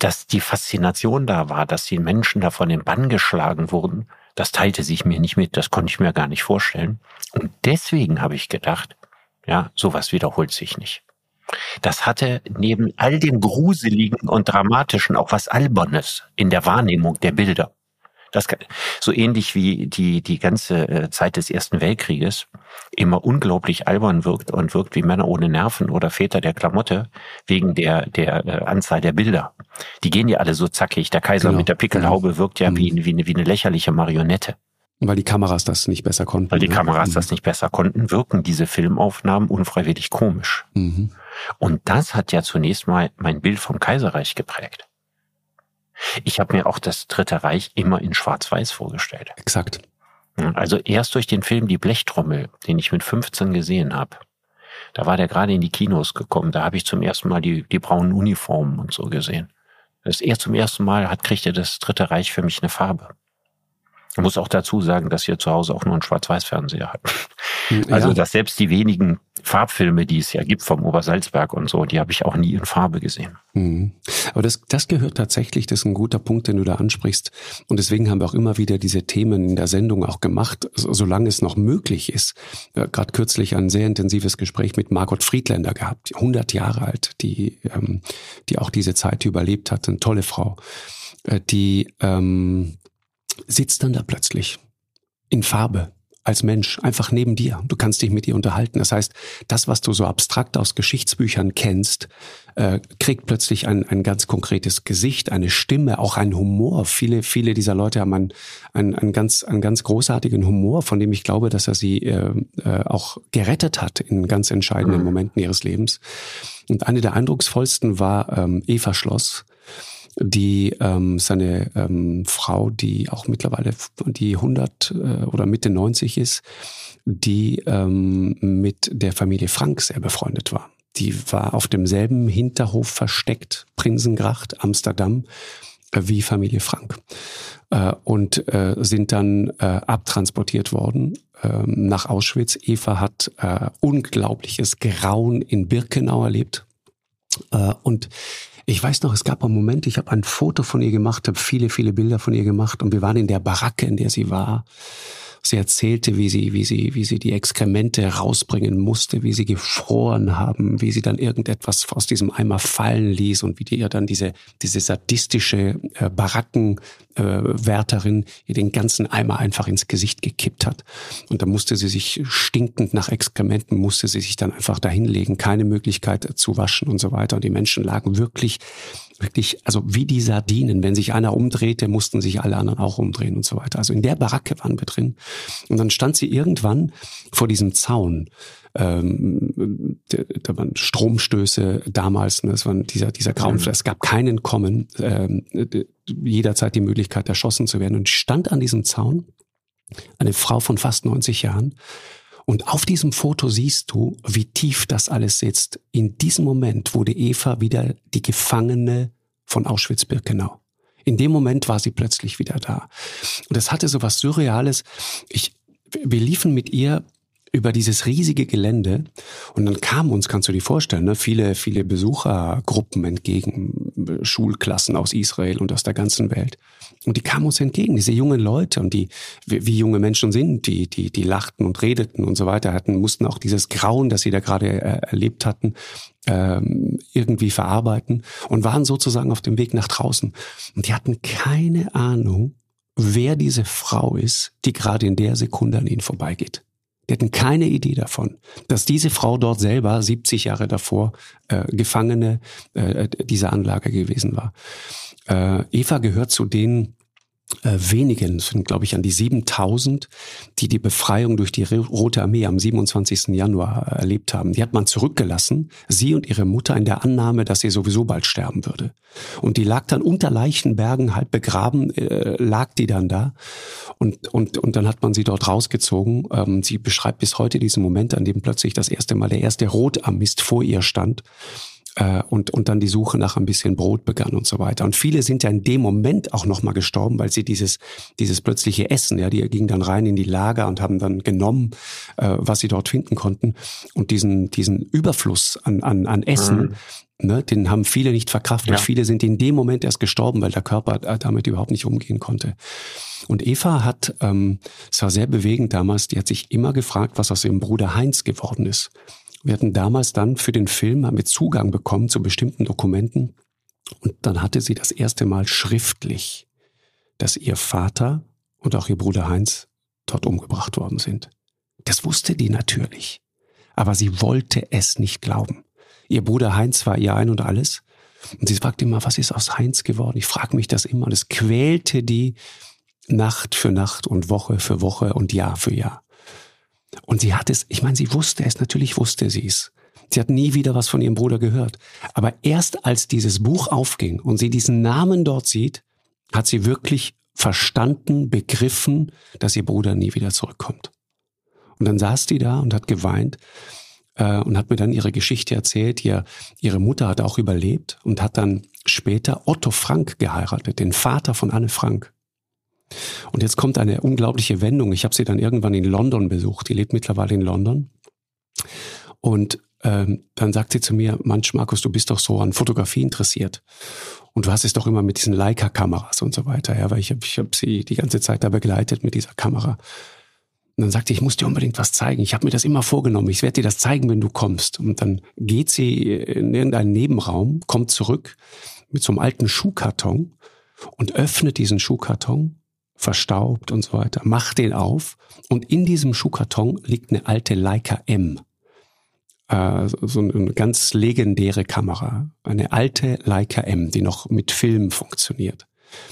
dass die Faszination da war, dass die Menschen da von den Bann geschlagen wurden, das teilte sich mir nicht mit, das konnte ich mir gar nicht vorstellen. Und deswegen habe ich gedacht, ja, sowas wiederholt sich nicht. Das hatte neben all dem Gruseligen und Dramatischen auch was Albernes in der Wahrnehmung der Bilder. Das so ähnlich wie die die ganze äh, Zeit des Ersten Weltkrieges immer unglaublich albern wirkt und wirkt wie Männer ohne Nerven oder Väter der Klamotte wegen der der äh, Anzahl der Bilder. Die gehen ja alle so zackig. Der Kaiser genau. mit der Pickelhaube genau. wirkt ja mhm. wie, wie, eine, wie eine lächerliche Marionette. Weil die Kameras das nicht besser konnten. Weil die ne? Kameras mhm. das nicht besser konnten, wirken diese Filmaufnahmen unfreiwillig komisch. Mhm. Und das hat ja zunächst mal mein Bild vom Kaiserreich geprägt. Ich habe mir auch das Dritte Reich immer in Schwarz-Weiß vorgestellt. Exakt. Also erst durch den Film Die Blechtrommel, den ich mit 15 gesehen habe. Da war der gerade in die Kinos gekommen. Da habe ich zum ersten Mal die, die braunen Uniformen und so gesehen. Das er zum ersten Mal hat, kriegt er das Dritte Reich für mich eine Farbe. Ich muss auch dazu sagen, dass wir zu Hause auch nur einen Schwarz-Weiß-Fernseher hatten. Also, dass selbst die wenigen Farbfilme, die es ja gibt vom Obersalzberg und so, die habe ich auch nie in Farbe gesehen. Mhm. Aber das, das gehört tatsächlich, das ist ein guter Punkt, den du da ansprichst. Und deswegen haben wir auch immer wieder diese Themen in der Sendung auch gemacht, solange es noch möglich ist. Gerade kürzlich ein sehr intensives Gespräch mit Margot Friedländer gehabt, 100 Jahre alt, die, ähm, die auch diese Zeit überlebt hat, eine tolle Frau, äh, die ähm, sitzt dann da plötzlich in Farbe als Mensch einfach neben dir. Du kannst dich mit ihr unterhalten. Das heißt, das, was du so abstrakt aus Geschichtsbüchern kennst, äh, kriegt plötzlich ein, ein ganz konkretes Gesicht, eine Stimme, auch ein Humor. Viele, viele dieser Leute haben einen, einen, einen, ganz, einen ganz großartigen Humor, von dem ich glaube, dass er sie äh, äh, auch gerettet hat in ganz entscheidenden mhm. Momenten ihres Lebens. Und eine der eindrucksvollsten war ähm, Eva Schloss die ähm, seine ähm, Frau, die auch mittlerweile die 100 äh, oder Mitte 90 ist, die ähm, mit der Familie Frank sehr befreundet war. Die war auf demselben Hinterhof versteckt, Prinsengracht, Amsterdam, wie Familie Frank äh, und äh, sind dann äh, abtransportiert worden äh, nach Auschwitz. Eva hat äh, unglaubliches Grauen in Birkenau erlebt äh, und ich weiß noch, es gab einen Moment, ich habe ein Foto von ihr gemacht, habe viele, viele Bilder von ihr gemacht und wir waren in der Baracke, in der sie war. Sie erzählte, wie sie, wie sie, wie sie die Exkremente rausbringen musste, wie sie gefroren haben, wie sie dann irgendetwas aus diesem Eimer fallen ließ und wie die ihr dann diese, diese sadistische äh, Barackenwärterin äh, ihr den ganzen Eimer einfach ins Gesicht gekippt hat. Und da musste sie sich stinkend nach Exkrementen, musste sie sich dann einfach dahinlegen, keine Möglichkeit zu waschen und so weiter. Und die Menschen lagen wirklich wirklich, also wie die Sardinen. Wenn sich einer umdrehte, mussten sich alle anderen auch umdrehen und so weiter. Also in der Baracke waren wir drin. Und dann stand sie irgendwann vor diesem Zaun. Ähm, da waren Stromstöße damals, ne, das war dieser, dieser Grauen, es gab keinen Kommen, ähm, jederzeit die Möglichkeit, erschossen zu werden. Und stand an diesem Zaun, eine Frau von fast 90 Jahren, und auf diesem Foto siehst du, wie tief das alles sitzt. In diesem Moment wurde Eva wieder die Gefangene von Auschwitz-Birkenau. In dem Moment war sie plötzlich wieder da. Und das hatte so was Surreales. Ich, wir liefen mit ihr über dieses riesige Gelände und dann kamen uns, kannst du dir vorstellen, ne, viele, viele Besuchergruppen entgegen, Schulklassen aus Israel und aus der ganzen Welt. Und die kamen uns entgegen, diese jungen Leute und die, wie, wie junge Menschen sind, die, die, die lachten und redeten und so weiter, hatten, mussten auch dieses Grauen, das sie da gerade äh, erlebt hatten, ähm, irgendwie verarbeiten und waren sozusagen auf dem Weg nach draußen. Und die hatten keine Ahnung, wer diese Frau ist, die gerade in der Sekunde an ihnen vorbeigeht. Die hatten keine Idee davon, dass diese Frau dort selber 70 Jahre davor äh, Gefangene äh, dieser Anlage gewesen war. Äh, Eva gehört zu den äh, wenigen, sind glaube ich an die 7000, die die Befreiung durch die Rote Armee am 27. Januar erlebt haben. Die hat man zurückgelassen, sie und ihre Mutter in der Annahme, dass sie sowieso bald sterben würde. Und die lag dann unter Leichenbergen, halb begraben, äh, lag die dann da. Und, und, und dann hat man sie dort rausgezogen. Ähm, sie beschreibt bis heute diesen Moment, an dem plötzlich das erste Mal der erste Rotarmist vor ihr stand äh, und, und dann die Suche nach ein bisschen Brot begann und so weiter. Und viele sind ja in dem Moment auch nochmal gestorben, weil sie dieses, dieses plötzliche Essen, ja, die gingen dann rein in die Lager und haben dann genommen, äh, was sie dort finden konnten. Und diesen, diesen Überfluss an, an, an Essen, mhm. Ne, den haben viele nicht verkraftet. Ja. Viele sind in dem Moment erst gestorben, weil der Körper damit überhaupt nicht umgehen konnte. Und Eva hat, ähm, es war sehr bewegend damals, die hat sich immer gefragt, was aus ihrem Bruder Heinz geworden ist. Wir hatten damals dann für den Film haben wir Zugang bekommen zu bestimmten Dokumenten und dann hatte sie das erste Mal schriftlich, dass ihr Vater und auch ihr Bruder Heinz dort umgebracht worden sind. Das wusste die natürlich, aber sie wollte es nicht glauben. Ihr Bruder Heinz war ihr ein und alles. Und sie fragte immer, was ist aus Heinz geworden? Ich frage mich das immer. Und es quälte die Nacht für Nacht und Woche für Woche und Jahr für Jahr. Und sie hat es, ich meine, sie wusste es, natürlich wusste sie es. Sie hat nie wieder was von ihrem Bruder gehört. Aber erst als dieses Buch aufging und sie diesen Namen dort sieht, hat sie wirklich verstanden, begriffen, dass ihr Bruder nie wieder zurückkommt. Und dann saß die da und hat geweint äh, und hat mir dann ihre Geschichte erzählt. Ihr, ihre Mutter hat auch überlebt und hat dann später Otto Frank geheiratet, den Vater von Anne Frank. Und jetzt kommt eine unglaubliche Wendung. Ich habe sie dann irgendwann in London besucht. Die lebt mittlerweile in London. Und ähm, dann sagt sie zu mir, Mensch, Markus, du bist doch so an Fotografie interessiert. Und du hast es doch immer mit diesen Leica-Kameras und so weiter. Ja, weil ich habe ich hab sie die ganze Zeit da begleitet mit dieser Kamera. Und dann sagte ich, ich muss dir unbedingt was zeigen. Ich habe mir das immer vorgenommen. Ich werde dir das zeigen, wenn du kommst. Und dann geht sie in irgendeinen Nebenraum, kommt zurück mit so einem alten Schuhkarton und öffnet diesen Schuhkarton verstaubt und so weiter. Mach den auf und in diesem Schuhkarton liegt eine alte Leica M. Äh, so eine ganz legendäre Kamera. Eine alte Leica M, die noch mit Film funktioniert.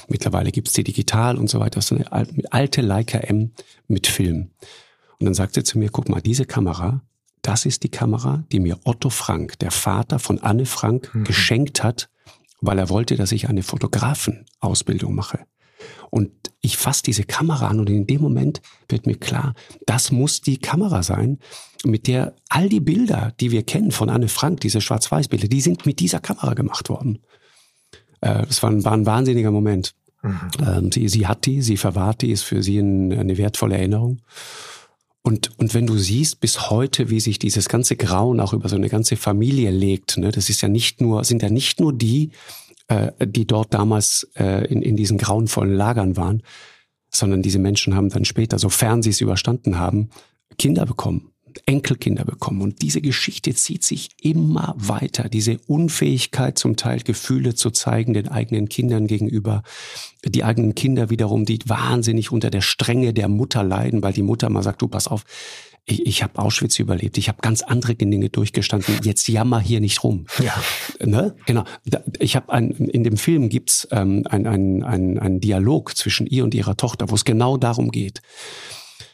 Mittlerweile gibt's die digital und so weiter. So eine alte Leica M mit Film. Und dann sagt sie zu mir, guck mal, diese Kamera, das ist die Kamera, die mir Otto Frank, der Vater von Anne Frank, mhm. geschenkt hat, weil er wollte, dass ich eine Fotografenausbildung mache. Und ich fasse diese Kamera an und in dem Moment wird mir klar, das muss die Kamera sein, mit der all die Bilder, die wir kennen von Anne Frank, diese Schwarz-Weiß-Bilder, die sind mit dieser Kamera gemacht worden. Äh, es war, ein, war ein wahnsinniger Moment. Mhm. Ähm, sie, sie hat die, sie verwahrt die, ist für sie ein, eine wertvolle Erinnerung. Und, und wenn du siehst bis heute, wie sich dieses ganze Grauen auch über so eine ganze Familie legt, ne, das ist ja nicht nur, sind ja nicht nur die, äh, die dort damals äh, in, in diesen grauenvollen Lagern waren, sondern diese Menschen haben dann später, sofern sie es überstanden haben, Kinder bekommen. Enkelkinder bekommen. Und diese Geschichte zieht sich immer weiter. Diese Unfähigkeit, zum Teil Gefühle zu zeigen den eigenen Kindern gegenüber. Die eigenen Kinder wiederum, die wahnsinnig unter der Strenge der Mutter leiden, weil die Mutter mal sagt, du pass auf, ich, ich habe Auschwitz überlebt, ich habe ganz andere Dinge durchgestanden, jetzt jammer hier nicht rum. Ja. Ne? Genau. Ich habe ein, in dem Film gibt's ähm, ein, ein, ein, Dialog zwischen ihr und ihrer Tochter, wo es genau darum geht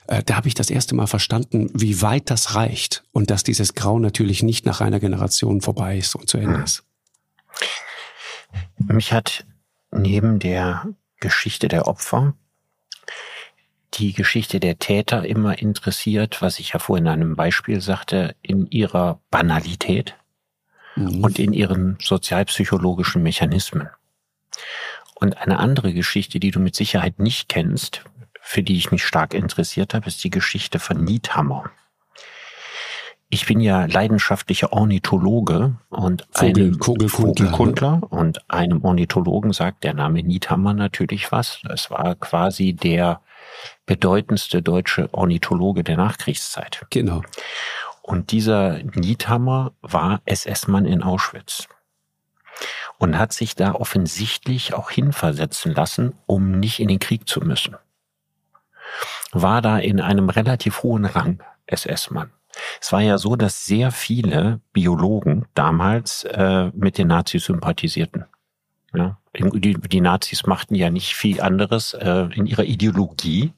äh, da habe ich das erste Mal verstanden, wie weit das reicht und dass dieses Grau natürlich nicht nach einer Generation vorbei ist und zu Ende ist. Mich hat neben der Geschichte der Opfer die Geschichte der Täter immer interessiert, was ich ja vorhin in einem Beispiel sagte, in ihrer Banalität mhm. und in ihren sozialpsychologischen Mechanismen. Und eine andere Geschichte, die du mit Sicherheit nicht kennst, für die ich mich stark interessiert habe, ist die Geschichte von Niethammer. Ich bin ja leidenschaftlicher Ornithologe und Vogel, einem Vogelkundler, und einem Ornithologen sagt der Name Niethammer natürlich was. Es war quasi der bedeutendste deutsche Ornithologe der Nachkriegszeit. Genau. Und dieser Niethammer war SS-Mann in Auschwitz und hat sich da offensichtlich auch hinversetzen lassen, um nicht in den Krieg zu müssen war da in einem relativ hohen Rang SS-Mann. Es war ja so, dass sehr viele Biologen damals äh, mit den Nazis sympathisierten. Ja, die, die Nazis machten ja nicht viel anderes äh, in ihrer Ideologie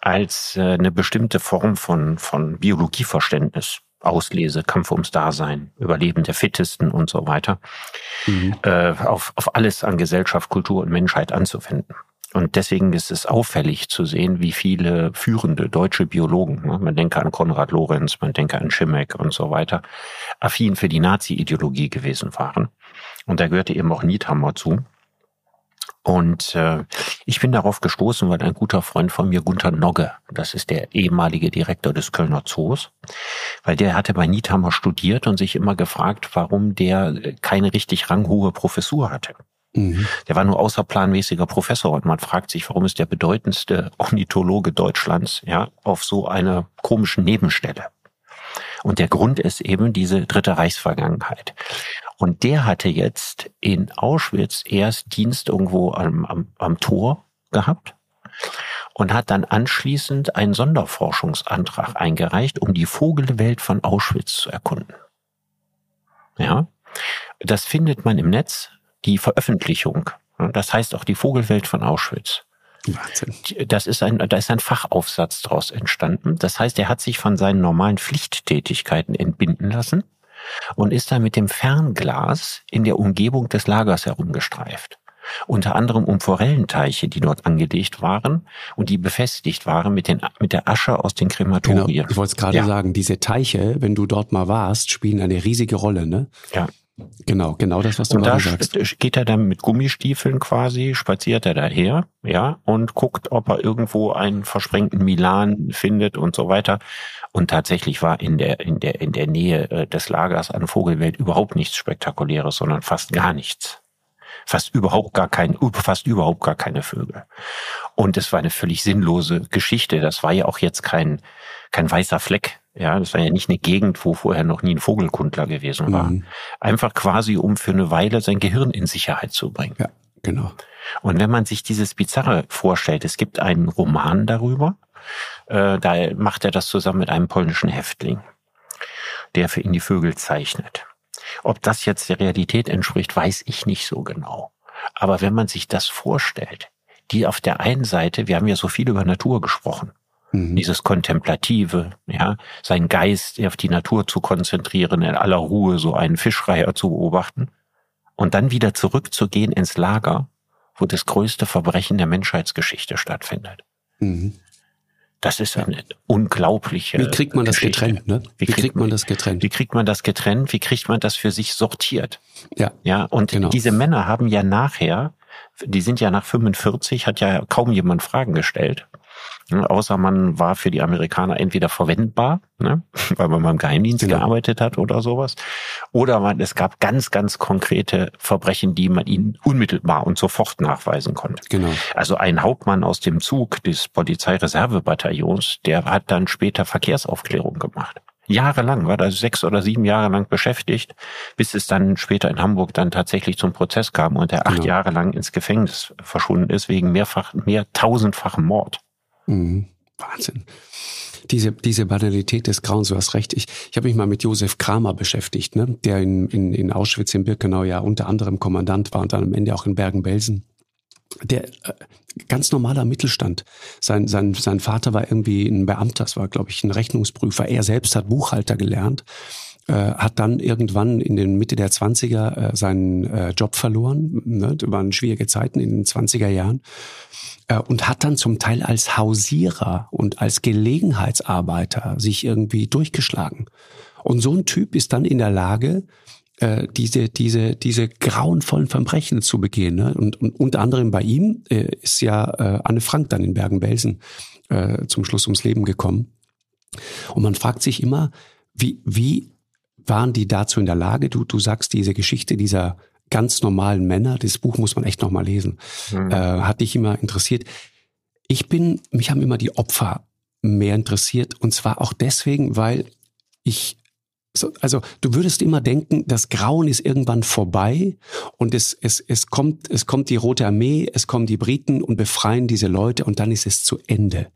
als äh, eine bestimmte Form von, von Biologieverständnis. Auslese, Kampf ums Dasein, Überleben der Fittesten und so weiter, mhm. äh, auf, auf alles an Gesellschaft, Kultur und Menschheit anzuwenden. Und deswegen ist es auffällig zu sehen, wie viele führende deutsche Biologen, ne, man denke an Konrad Lorenz, man denke an Schimek und so weiter, affin für die Nazi-Ideologie gewesen waren. Und da gehörte eben auch Niethammer zu. Und äh, ich bin darauf gestoßen, weil ein guter Freund von mir, Gunther Nogge, das ist der ehemalige Direktor des Kölner Zoos, weil der hatte bei Niethammer studiert und sich immer gefragt, warum der keine richtig ranghohe Professur hatte. Mhm. Der war nur außerplanmäßiger Professor und man fragt sich, warum ist der bedeutendste Ornithologe Deutschlands ja auf so einer komischen Nebenstelle? Und der Grund ist eben diese dritte Reichsvergangenheit. Und der hatte jetzt in Auschwitz erst Dienst irgendwo am, am, am Tor gehabt und hat dann anschließend einen Sonderforschungsantrag eingereicht, um die Vogelwelt von Auschwitz zu erkunden. Ja, das findet man im Netz die Veröffentlichung. Das heißt auch die Vogelwelt von Auschwitz. Wahnsinn. Das ist ein, da ist ein Fachaufsatz daraus entstanden. Das heißt, er hat sich von seinen normalen Pflichttätigkeiten entbinden lassen und ist dann mit dem Fernglas in der Umgebung des Lagers herumgestreift. Unter anderem um Forellenteiche, die dort angelegt waren und die befestigt waren mit, den, mit der Asche aus den Krematorien. Genau, ich wollte es gerade ja. sagen, diese Teiche, wenn du dort mal warst, spielen eine riesige Rolle, ne? Ja. Genau, genau das, was du und da sagst. geht er dann mit Gummistiefeln quasi, spaziert er daher, ja, und guckt, ob er irgendwo einen versprengten Milan findet und so weiter. Und tatsächlich war in der, in der, in der Nähe äh, des Lagers an Vogelwelt überhaupt nichts Spektakuläres, sondern fast gar nichts. Fast überhaupt gar kein, fast überhaupt gar keine Vögel. Und es war eine völlig sinnlose Geschichte. Das war ja auch jetzt kein, kein weißer Fleck ja, das war ja nicht eine Gegend, wo vorher noch nie ein Vogelkundler gewesen war. Mhm. Einfach quasi, um für eine Weile sein Gehirn in Sicherheit zu bringen. Ja, genau. Und wenn man sich dieses Bizarre vorstellt, es gibt einen Roman darüber, äh, da macht er das zusammen mit einem polnischen Häftling, der für ihn die Vögel zeichnet. Ob das jetzt der Realität entspricht, weiß ich nicht so genau. Aber wenn man sich das vorstellt, die auf der einen Seite, wir haben ja so viel über Natur gesprochen, Mhm. Dieses Kontemplative, ja, sein Geist auf die Natur zu konzentrieren, in aller Ruhe so einen Fischreiher zu beobachten und dann wieder zurückzugehen ins Lager, wo das größte Verbrechen der Menschheitsgeschichte stattfindet. Mhm. Das ist eine unglaubliche. Wie kriegt man das Geschichte. getrennt? Ne? Wie, wie kriegt man das getrennt? Wie kriegt man das getrennt? Wie kriegt man das für sich sortiert? Ja. Ja. Und genau. diese Männer haben ja nachher, die sind ja nach 45, hat ja kaum jemand Fragen gestellt. Ne, außer man war für die Amerikaner entweder verwendbar, ne, weil man beim Geheimdienst genau. gearbeitet hat oder sowas, oder man, es gab ganz, ganz konkrete Verbrechen, die man ihnen unmittelbar und sofort nachweisen konnte. Genau. Also ein Hauptmann aus dem Zug des Polizeireservebataillons, der hat dann später Verkehrsaufklärung gemacht. Jahrelang, war da sechs oder sieben Jahre lang beschäftigt, bis es dann später in Hamburg dann tatsächlich zum Prozess kam und er acht genau. Jahre lang ins Gefängnis verschwunden ist wegen mehrfach, mehr tausendfachen Mord. Mhm. Wahnsinn. Diese, diese Banalität des Grauens, du hast recht. Ich, ich habe mich mal mit Josef Kramer beschäftigt, ne? der in, in, in Auschwitz in Birkenau ja unter anderem Kommandant war und dann am Ende auch in Bergen-Belsen. Der äh, ganz normaler Mittelstand. Sein, sein, sein Vater war irgendwie ein Beamter, das war, glaube ich, ein Rechnungsprüfer. Er selbst hat Buchhalter gelernt äh, hat dann irgendwann in den Mitte der 20er äh, seinen äh, Job verloren. Ne? Das waren schwierige Zeiten in den 20er Jahren. Und hat dann zum Teil als Hausierer und als Gelegenheitsarbeiter sich irgendwie durchgeschlagen. Und so ein Typ ist dann in der Lage, diese, diese, diese grauenvollen Verbrechen zu begehen. Ne? Und, und unter anderem bei ihm ist ja Anne Frank dann in Bergen-Belsen zum Schluss ums Leben gekommen. Und man fragt sich immer, wie, wie waren die dazu in der Lage? Du, du sagst diese Geschichte dieser ganz normalen Männer, das Buch muss man echt nochmal lesen, mhm. äh, hat dich immer interessiert. Ich bin, mich haben immer die Opfer mehr interessiert und zwar auch deswegen, weil ich also du würdest immer denken, das Grauen ist irgendwann vorbei und es, es, es, kommt, es kommt die Rote Armee, es kommen die Briten und befreien diese Leute und dann ist es zu Ende.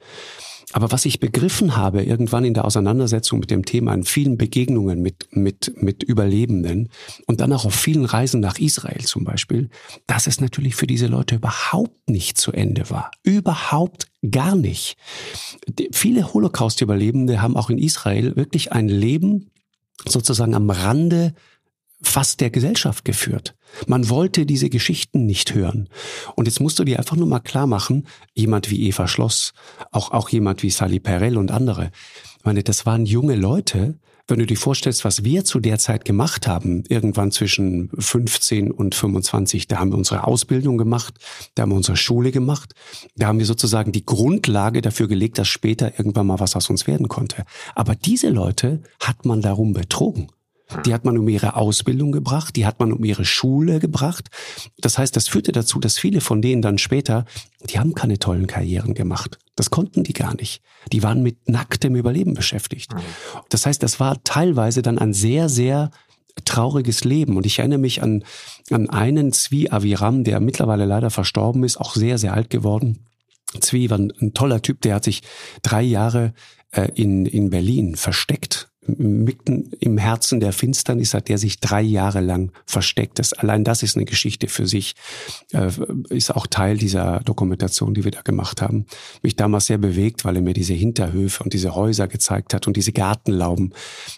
Aber was ich begriffen habe, irgendwann in der Auseinandersetzung mit dem Thema, in vielen Begegnungen mit, mit, mit Überlebenden und dann auch auf vielen Reisen nach Israel zum Beispiel, dass es natürlich für diese Leute überhaupt nicht zu Ende war. Überhaupt gar nicht. Die, viele Holocaust-Überlebende haben auch in Israel wirklich ein Leben sozusagen am Rande fast der Gesellschaft geführt. Man wollte diese Geschichten nicht hören. Und jetzt musst du dir einfach nur mal klar machen, jemand wie Eva Schloss, auch, auch jemand wie Sally Perel und andere, ich meine, das waren junge Leute, wenn du dir vorstellst, was wir zu der Zeit gemacht haben, irgendwann zwischen 15 und 25, da haben wir unsere Ausbildung gemacht, da haben wir unsere Schule gemacht, da haben wir sozusagen die Grundlage dafür gelegt, dass später irgendwann mal was aus uns werden konnte. Aber diese Leute hat man darum betrogen. Die hat man um ihre Ausbildung gebracht, die hat man um ihre Schule gebracht. Das heißt, das führte dazu, dass viele von denen dann später, die haben keine tollen Karrieren gemacht. Das konnten die gar nicht. Die waren mit nacktem Überleben beschäftigt. Mhm. Das heißt, das war teilweise dann ein sehr, sehr trauriges Leben. Und ich erinnere mich an, an einen Zvi Aviram, der mittlerweile leider verstorben ist, auch sehr, sehr alt geworden. Zvi war ein toller Typ, der hat sich drei Jahre äh, in, in Berlin versteckt mitten im Herzen der Finsternis hat der sich drei Jahre lang versteckt. Das, allein das ist eine Geschichte für sich, äh, ist auch Teil dieser Dokumentation, die wir da gemacht haben. Mich damals sehr bewegt, weil er mir diese Hinterhöfe und diese Häuser gezeigt hat und diese Gartenlauben,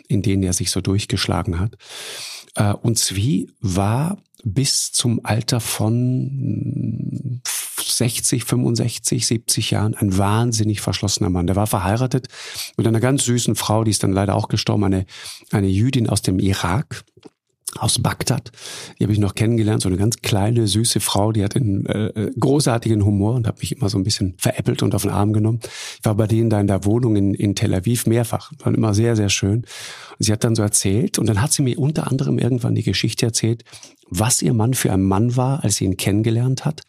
in denen er sich so durchgeschlagen hat. Äh, und Zwie war bis zum Alter von 60, 65, 70 Jahren ein wahnsinnig verschlossener Mann. Der war verheiratet mit einer ganz süßen Frau, die ist dann leider auch gestorben, eine, eine Jüdin aus dem Irak aus Bagdad. Die habe ich noch kennengelernt, so eine ganz kleine, süße Frau, die hat einen äh, großartigen Humor und hat mich immer so ein bisschen veräppelt und auf den Arm genommen. Ich war bei denen da in der Wohnung in, in Tel Aviv mehrfach, war immer sehr, sehr schön. Und sie hat dann so erzählt und dann hat sie mir unter anderem irgendwann die Geschichte erzählt, was ihr Mann für ein Mann war, als sie ihn kennengelernt hat.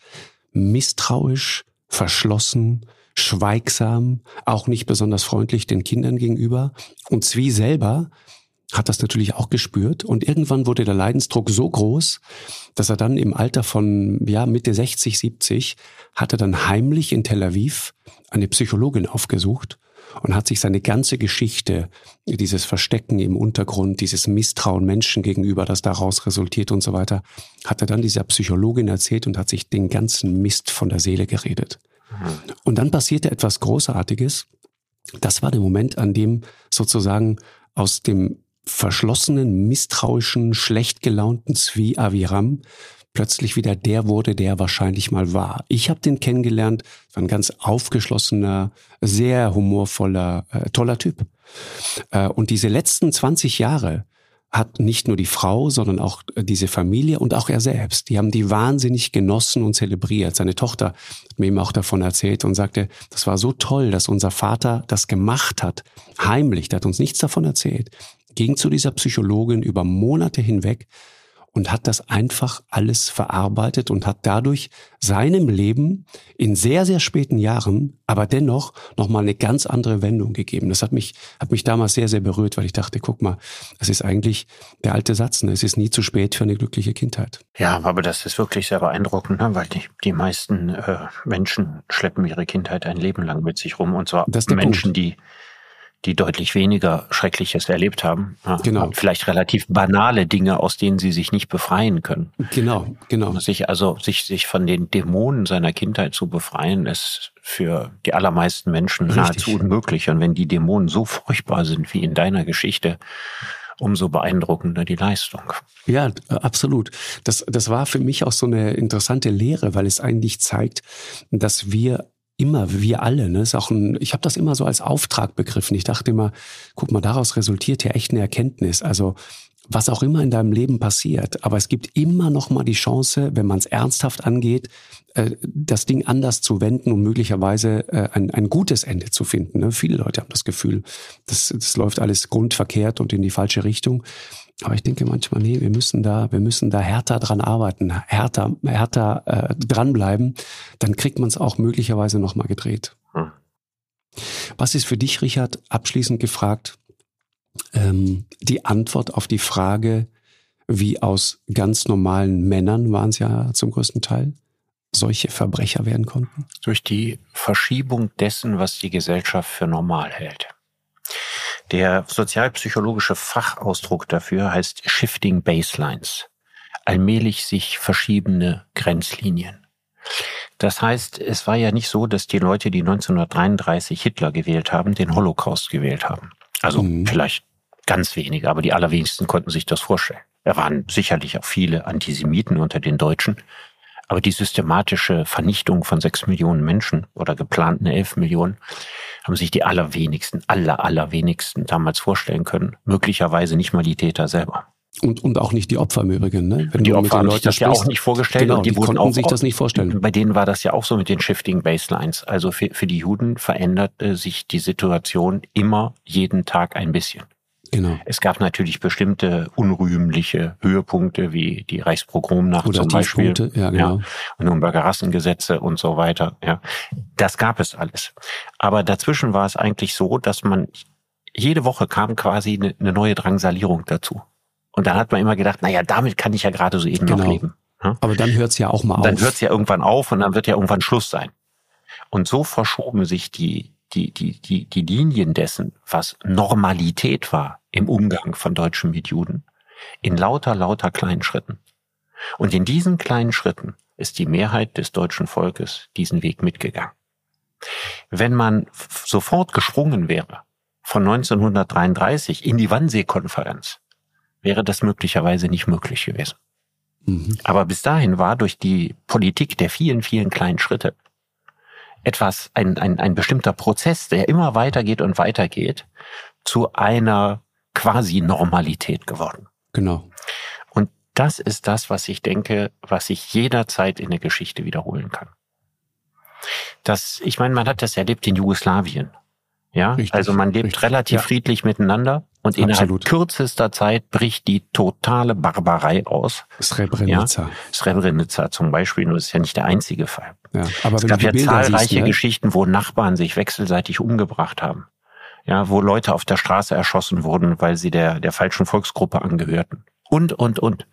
Misstrauisch, verschlossen, schweigsam, auch nicht besonders freundlich den Kindern gegenüber. Und Zwie selber hat das natürlich auch gespürt und irgendwann wurde der Leidensdruck so groß, dass er dann im Alter von ja Mitte 60, 70 hat er dann heimlich in Tel Aviv eine Psychologin aufgesucht und hat sich seine ganze Geschichte, dieses Verstecken im Untergrund, dieses Misstrauen Menschen gegenüber, das daraus resultiert und so weiter, hat er dann dieser Psychologin erzählt und hat sich den ganzen Mist von der Seele geredet. Mhm. Und dann passierte etwas Großartiges. Das war der Moment, an dem sozusagen aus dem verschlossenen, misstrauischen, schlecht gelaunten Zvi Aviram plötzlich wieder der wurde, der wahrscheinlich mal war. Ich habe den kennengelernt, war ein ganz aufgeschlossener, sehr humorvoller, äh, toller Typ. Äh, und diese letzten 20 Jahre hat nicht nur die Frau, sondern auch äh, diese Familie und auch er selbst. Die haben die wahnsinnig genossen und zelebriert. Seine Tochter hat mir eben auch davon erzählt und sagte, das war so toll, dass unser Vater das gemacht hat. Heimlich, der hat uns nichts davon erzählt. Ging zu dieser Psychologin über Monate hinweg und hat das einfach alles verarbeitet und hat dadurch seinem Leben in sehr, sehr späten Jahren, aber dennoch nochmal eine ganz andere Wendung gegeben. Das hat mich, hat mich damals sehr, sehr berührt, weil ich dachte, guck mal, das ist eigentlich der alte Satz, ne? es ist nie zu spät für eine glückliche Kindheit. Ja, aber das ist wirklich sehr beeindruckend, ne? weil die, die meisten äh, Menschen schleppen ihre Kindheit ein Leben lang mit sich rum und zwar Menschen, Punkt. die die deutlich weniger Schreckliches erlebt haben. Genau. Vielleicht relativ banale Dinge, aus denen sie sich nicht befreien können. Genau, genau. Sich also sich sich von den Dämonen seiner Kindheit zu befreien, ist für die allermeisten Menschen Richtig. nahezu unmöglich. Und wenn die Dämonen so furchtbar sind wie in deiner Geschichte, umso beeindruckender die Leistung. Ja, absolut. Das, das war für mich auch so eine interessante Lehre, weil es eigentlich zeigt, dass wir immer, wir alle, ne, ist auch ein, ich habe das immer so als Auftrag begriffen. Ich dachte immer, guck mal, daraus resultiert ja echt eine Erkenntnis. Also was auch immer in deinem Leben passiert, aber es gibt immer noch mal die Chance, wenn man es ernsthaft angeht, äh, das Ding anders zu wenden und möglicherweise äh, ein, ein gutes Ende zu finden. Ne? Viele Leute haben das Gefühl, das, das läuft alles grundverkehrt und in die falsche Richtung. Aber ich denke manchmal, nee, wir müssen da, wir müssen da härter dran arbeiten, härter, härter äh, dranbleiben. Dann kriegt man es auch möglicherweise nochmal gedreht. Hm. Was ist für dich, Richard, abschließend gefragt, ähm, die Antwort auf die Frage, wie aus ganz normalen Männern waren es ja zum größten Teil, solche Verbrecher werden konnten? Durch die Verschiebung dessen, was die Gesellschaft für normal hält. Der sozialpsychologische Fachausdruck dafür heißt Shifting Baselines. Allmählich sich verschiebende Grenzlinien. Das heißt, es war ja nicht so, dass die Leute, die 1933 Hitler gewählt haben, den Holocaust gewählt haben. Also mhm. vielleicht ganz wenige, aber die allerwenigsten konnten sich das vorstellen. Da waren sicherlich auch viele Antisemiten unter den Deutschen, aber die systematische Vernichtung von sechs Millionen Menschen oder geplanten elf Millionen haben sich die allerwenigsten, aller, allerwenigsten damals vorstellen können. Möglicherweise nicht mal die Täter selber. Und, und auch nicht die Opfer im Übrigen, ne? Wenn die Opfer haben sich das sprichst, ja auch nicht vorgestellt. Genau, und die, die konnten auch, sich das nicht vorstellen. Bei denen war das ja auch so mit den Shifting Baselines. Also für, für die Juden veränderte sich die Situation immer jeden Tag ein bisschen. Genau. Es gab natürlich bestimmte unrühmliche Höhepunkte wie die Reichspogromnacht Oder zum Beispiel, ja, genau. ja, und Nürnberger Rassengesetze und so weiter. Ja, das gab es alles. Aber dazwischen war es eigentlich so, dass man jede Woche kam quasi eine, eine neue Drangsalierung dazu. Und dann hat man immer gedacht, naja, damit kann ich ja gerade so eben genau. noch leben. Ja? Aber dann hört es ja auch mal auf. Dann hört es ja irgendwann auf und dann wird ja irgendwann Schluss sein. Und so verschoben sich die, die, die, die, die Linien dessen, was Normalität war im Umgang von Deutschen mit Juden, in lauter, lauter kleinen Schritten. Und in diesen kleinen Schritten ist die Mehrheit des deutschen Volkes diesen Weg mitgegangen. Wenn man sofort gesprungen wäre von 1933 in die Wannsee-Konferenz, wäre das möglicherweise nicht möglich gewesen. Mhm. Aber bis dahin war durch die Politik der vielen, vielen kleinen Schritte etwas, ein, ein, ein bestimmter Prozess, der immer weitergeht und weitergeht, zu einer quasi Normalität geworden. Genau. Und das ist das, was ich denke, was sich jederzeit in der Geschichte wiederholen kann. Das, ich meine, man hat das erlebt in Jugoslawien. Ja, richtig, also man lebt richtig. relativ ja. friedlich miteinander und Absolut. innerhalb kürzester Zeit bricht die totale Barbarei aus. Srebrenica. Ja, Srebrenica zum Beispiel, nur ist ja nicht der einzige Fall. Ja, aber es gab ja zahlreiche siehst, ne? Geschichten, wo Nachbarn sich wechselseitig umgebracht haben. Ja, wo Leute auf der Straße erschossen wurden, weil sie der, der falschen Volksgruppe angehörten. Und, und, und.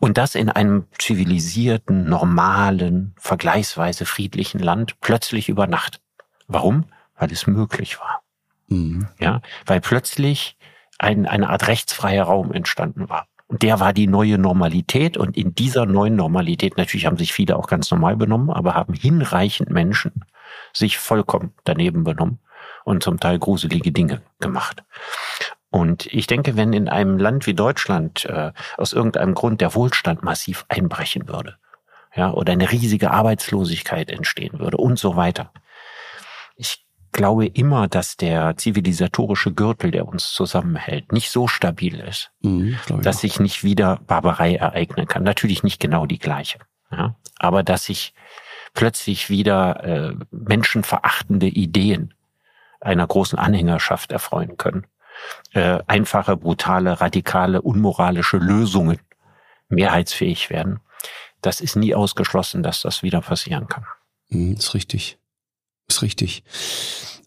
Und das in einem zivilisierten, normalen, vergleichsweise friedlichen Land plötzlich über Nacht. Warum? weil es möglich war. Mhm. Ja, weil plötzlich ein, eine Art rechtsfreier Raum entstanden war. Und der war die neue Normalität. Und in dieser neuen Normalität, natürlich haben sich viele auch ganz normal benommen, aber haben hinreichend Menschen sich vollkommen daneben benommen und zum Teil gruselige Dinge gemacht. Und ich denke, wenn in einem Land wie Deutschland äh, aus irgendeinem Grund der Wohlstand massiv einbrechen würde, ja, oder eine riesige Arbeitslosigkeit entstehen würde und so weiter. Ich glaube immer, dass der zivilisatorische Gürtel, der uns zusammenhält, nicht so stabil ist, mhm, dass sich nicht wieder Barbarei ereignen kann. Natürlich nicht genau die gleiche, ja, aber dass sich plötzlich wieder äh, menschenverachtende Ideen einer großen Anhängerschaft erfreuen können. Äh, einfache, brutale, radikale, unmoralische Lösungen mehrheitsfähig werden. Das ist nie ausgeschlossen, dass das wieder passieren kann. Mhm, ist richtig. Ist richtig.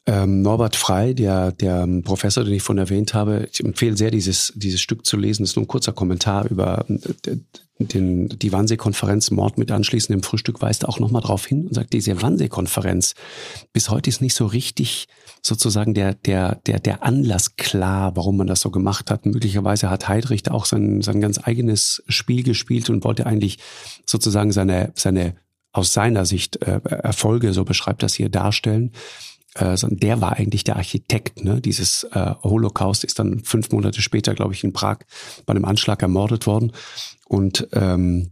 Ähm, Norbert Frei, der, der Professor, den ich vorhin erwähnt habe, ich empfehle sehr, dieses, dieses Stück zu lesen. Das ist nur ein kurzer Kommentar über äh, den, die Wannsee-Konferenz, Mord mit anschließendem Frühstück, weist auch nochmal drauf hin und sagt, diese Wannsee-Konferenz, bis heute ist nicht so richtig sozusagen der, der, der, der Anlass klar, warum man das so gemacht hat. Möglicherweise hat Heidrich da auch sein, sein ganz eigenes Spiel gespielt und wollte eigentlich sozusagen seine, seine aus seiner Sicht äh, Erfolge, so beschreibt das hier, darstellen äh, der war eigentlich der Architekt. Ne? Dieses äh, Holocaust ist dann fünf Monate später, glaube ich, in Prag bei einem Anschlag ermordet worden. Und ähm,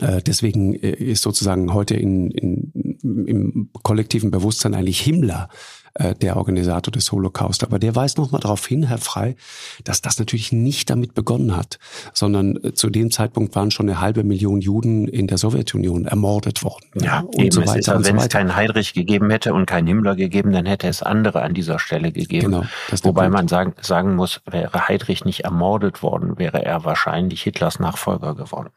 äh, deswegen äh, ist sozusagen heute in, in, im kollektiven Bewusstsein eigentlich Himmler äh, der Organisator des Holocaust. Aber der weist nochmal darauf hin, Herr Frei, dass das natürlich nicht damit begonnen hat, sondern äh, zu dem Zeitpunkt waren schon eine halbe Million Juden in der Sowjetunion ermordet worden. Ja, und eben, so weiter. Es ist, und wenn so es keinen Heydrich gegeben hätte und keinen Himmler gegeben, dann hätte es andere an dieser Stelle gegeben. Genau, Wobei man sagen, sagen muss, wäre Heydrich nicht ermordet worden, wäre er wahrscheinlich Hitlers Nachfolger geworden.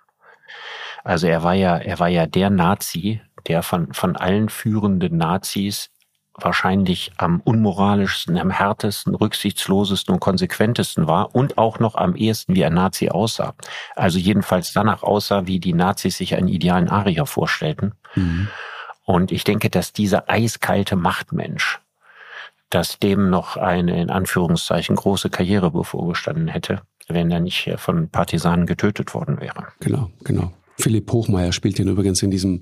Also er war ja, er war ja der Nazi, der von, von allen führenden Nazis wahrscheinlich am unmoralischsten, am härtesten, rücksichtslosesten und konsequentesten war und auch noch am ehesten wie ein Nazi aussah. Also jedenfalls danach aussah, wie die Nazis sich einen idealen Arier vorstellten. Mhm. Und ich denke, dass dieser eiskalte Machtmensch, dass dem noch eine in Anführungszeichen große Karriere bevorgestanden hätte, wenn er nicht von Partisanen getötet worden wäre. Genau, genau. Philipp Hochmeier spielt den übrigens in diesem,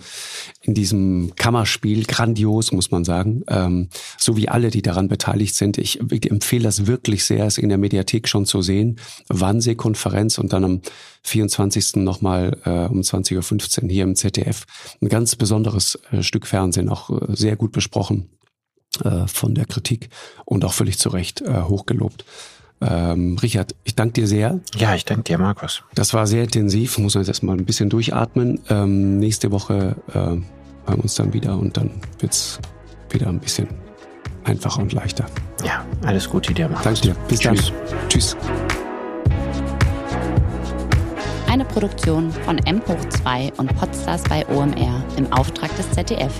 in diesem Kammerspiel grandios, muss man sagen. Ähm, so wie alle, die daran beteiligt sind. Ich, empfehle das wirklich sehr, es in der Mediathek schon zu sehen. Wannsee-Konferenz und dann am 24. nochmal äh, um 20.15 Uhr hier im ZDF. Ein ganz besonderes äh, Stück Fernsehen, auch äh, sehr gut besprochen äh, von der Kritik und auch völlig zu Recht äh, hochgelobt. Ähm, Richard, ich danke dir sehr. Ja, ich danke dir, Markus. Das war sehr intensiv, muss man jetzt erstmal ein bisschen durchatmen. Ähm, nächste Woche äh, hören wir uns dann wieder und dann wird's wieder ein bisschen einfacher und leichter. Ja, alles Gute dir, Markus. Danke dir. Bis Tschüss. dann. Tschüss. Eine Produktion von M2 und Podstars bei OMR im Auftrag des ZDF.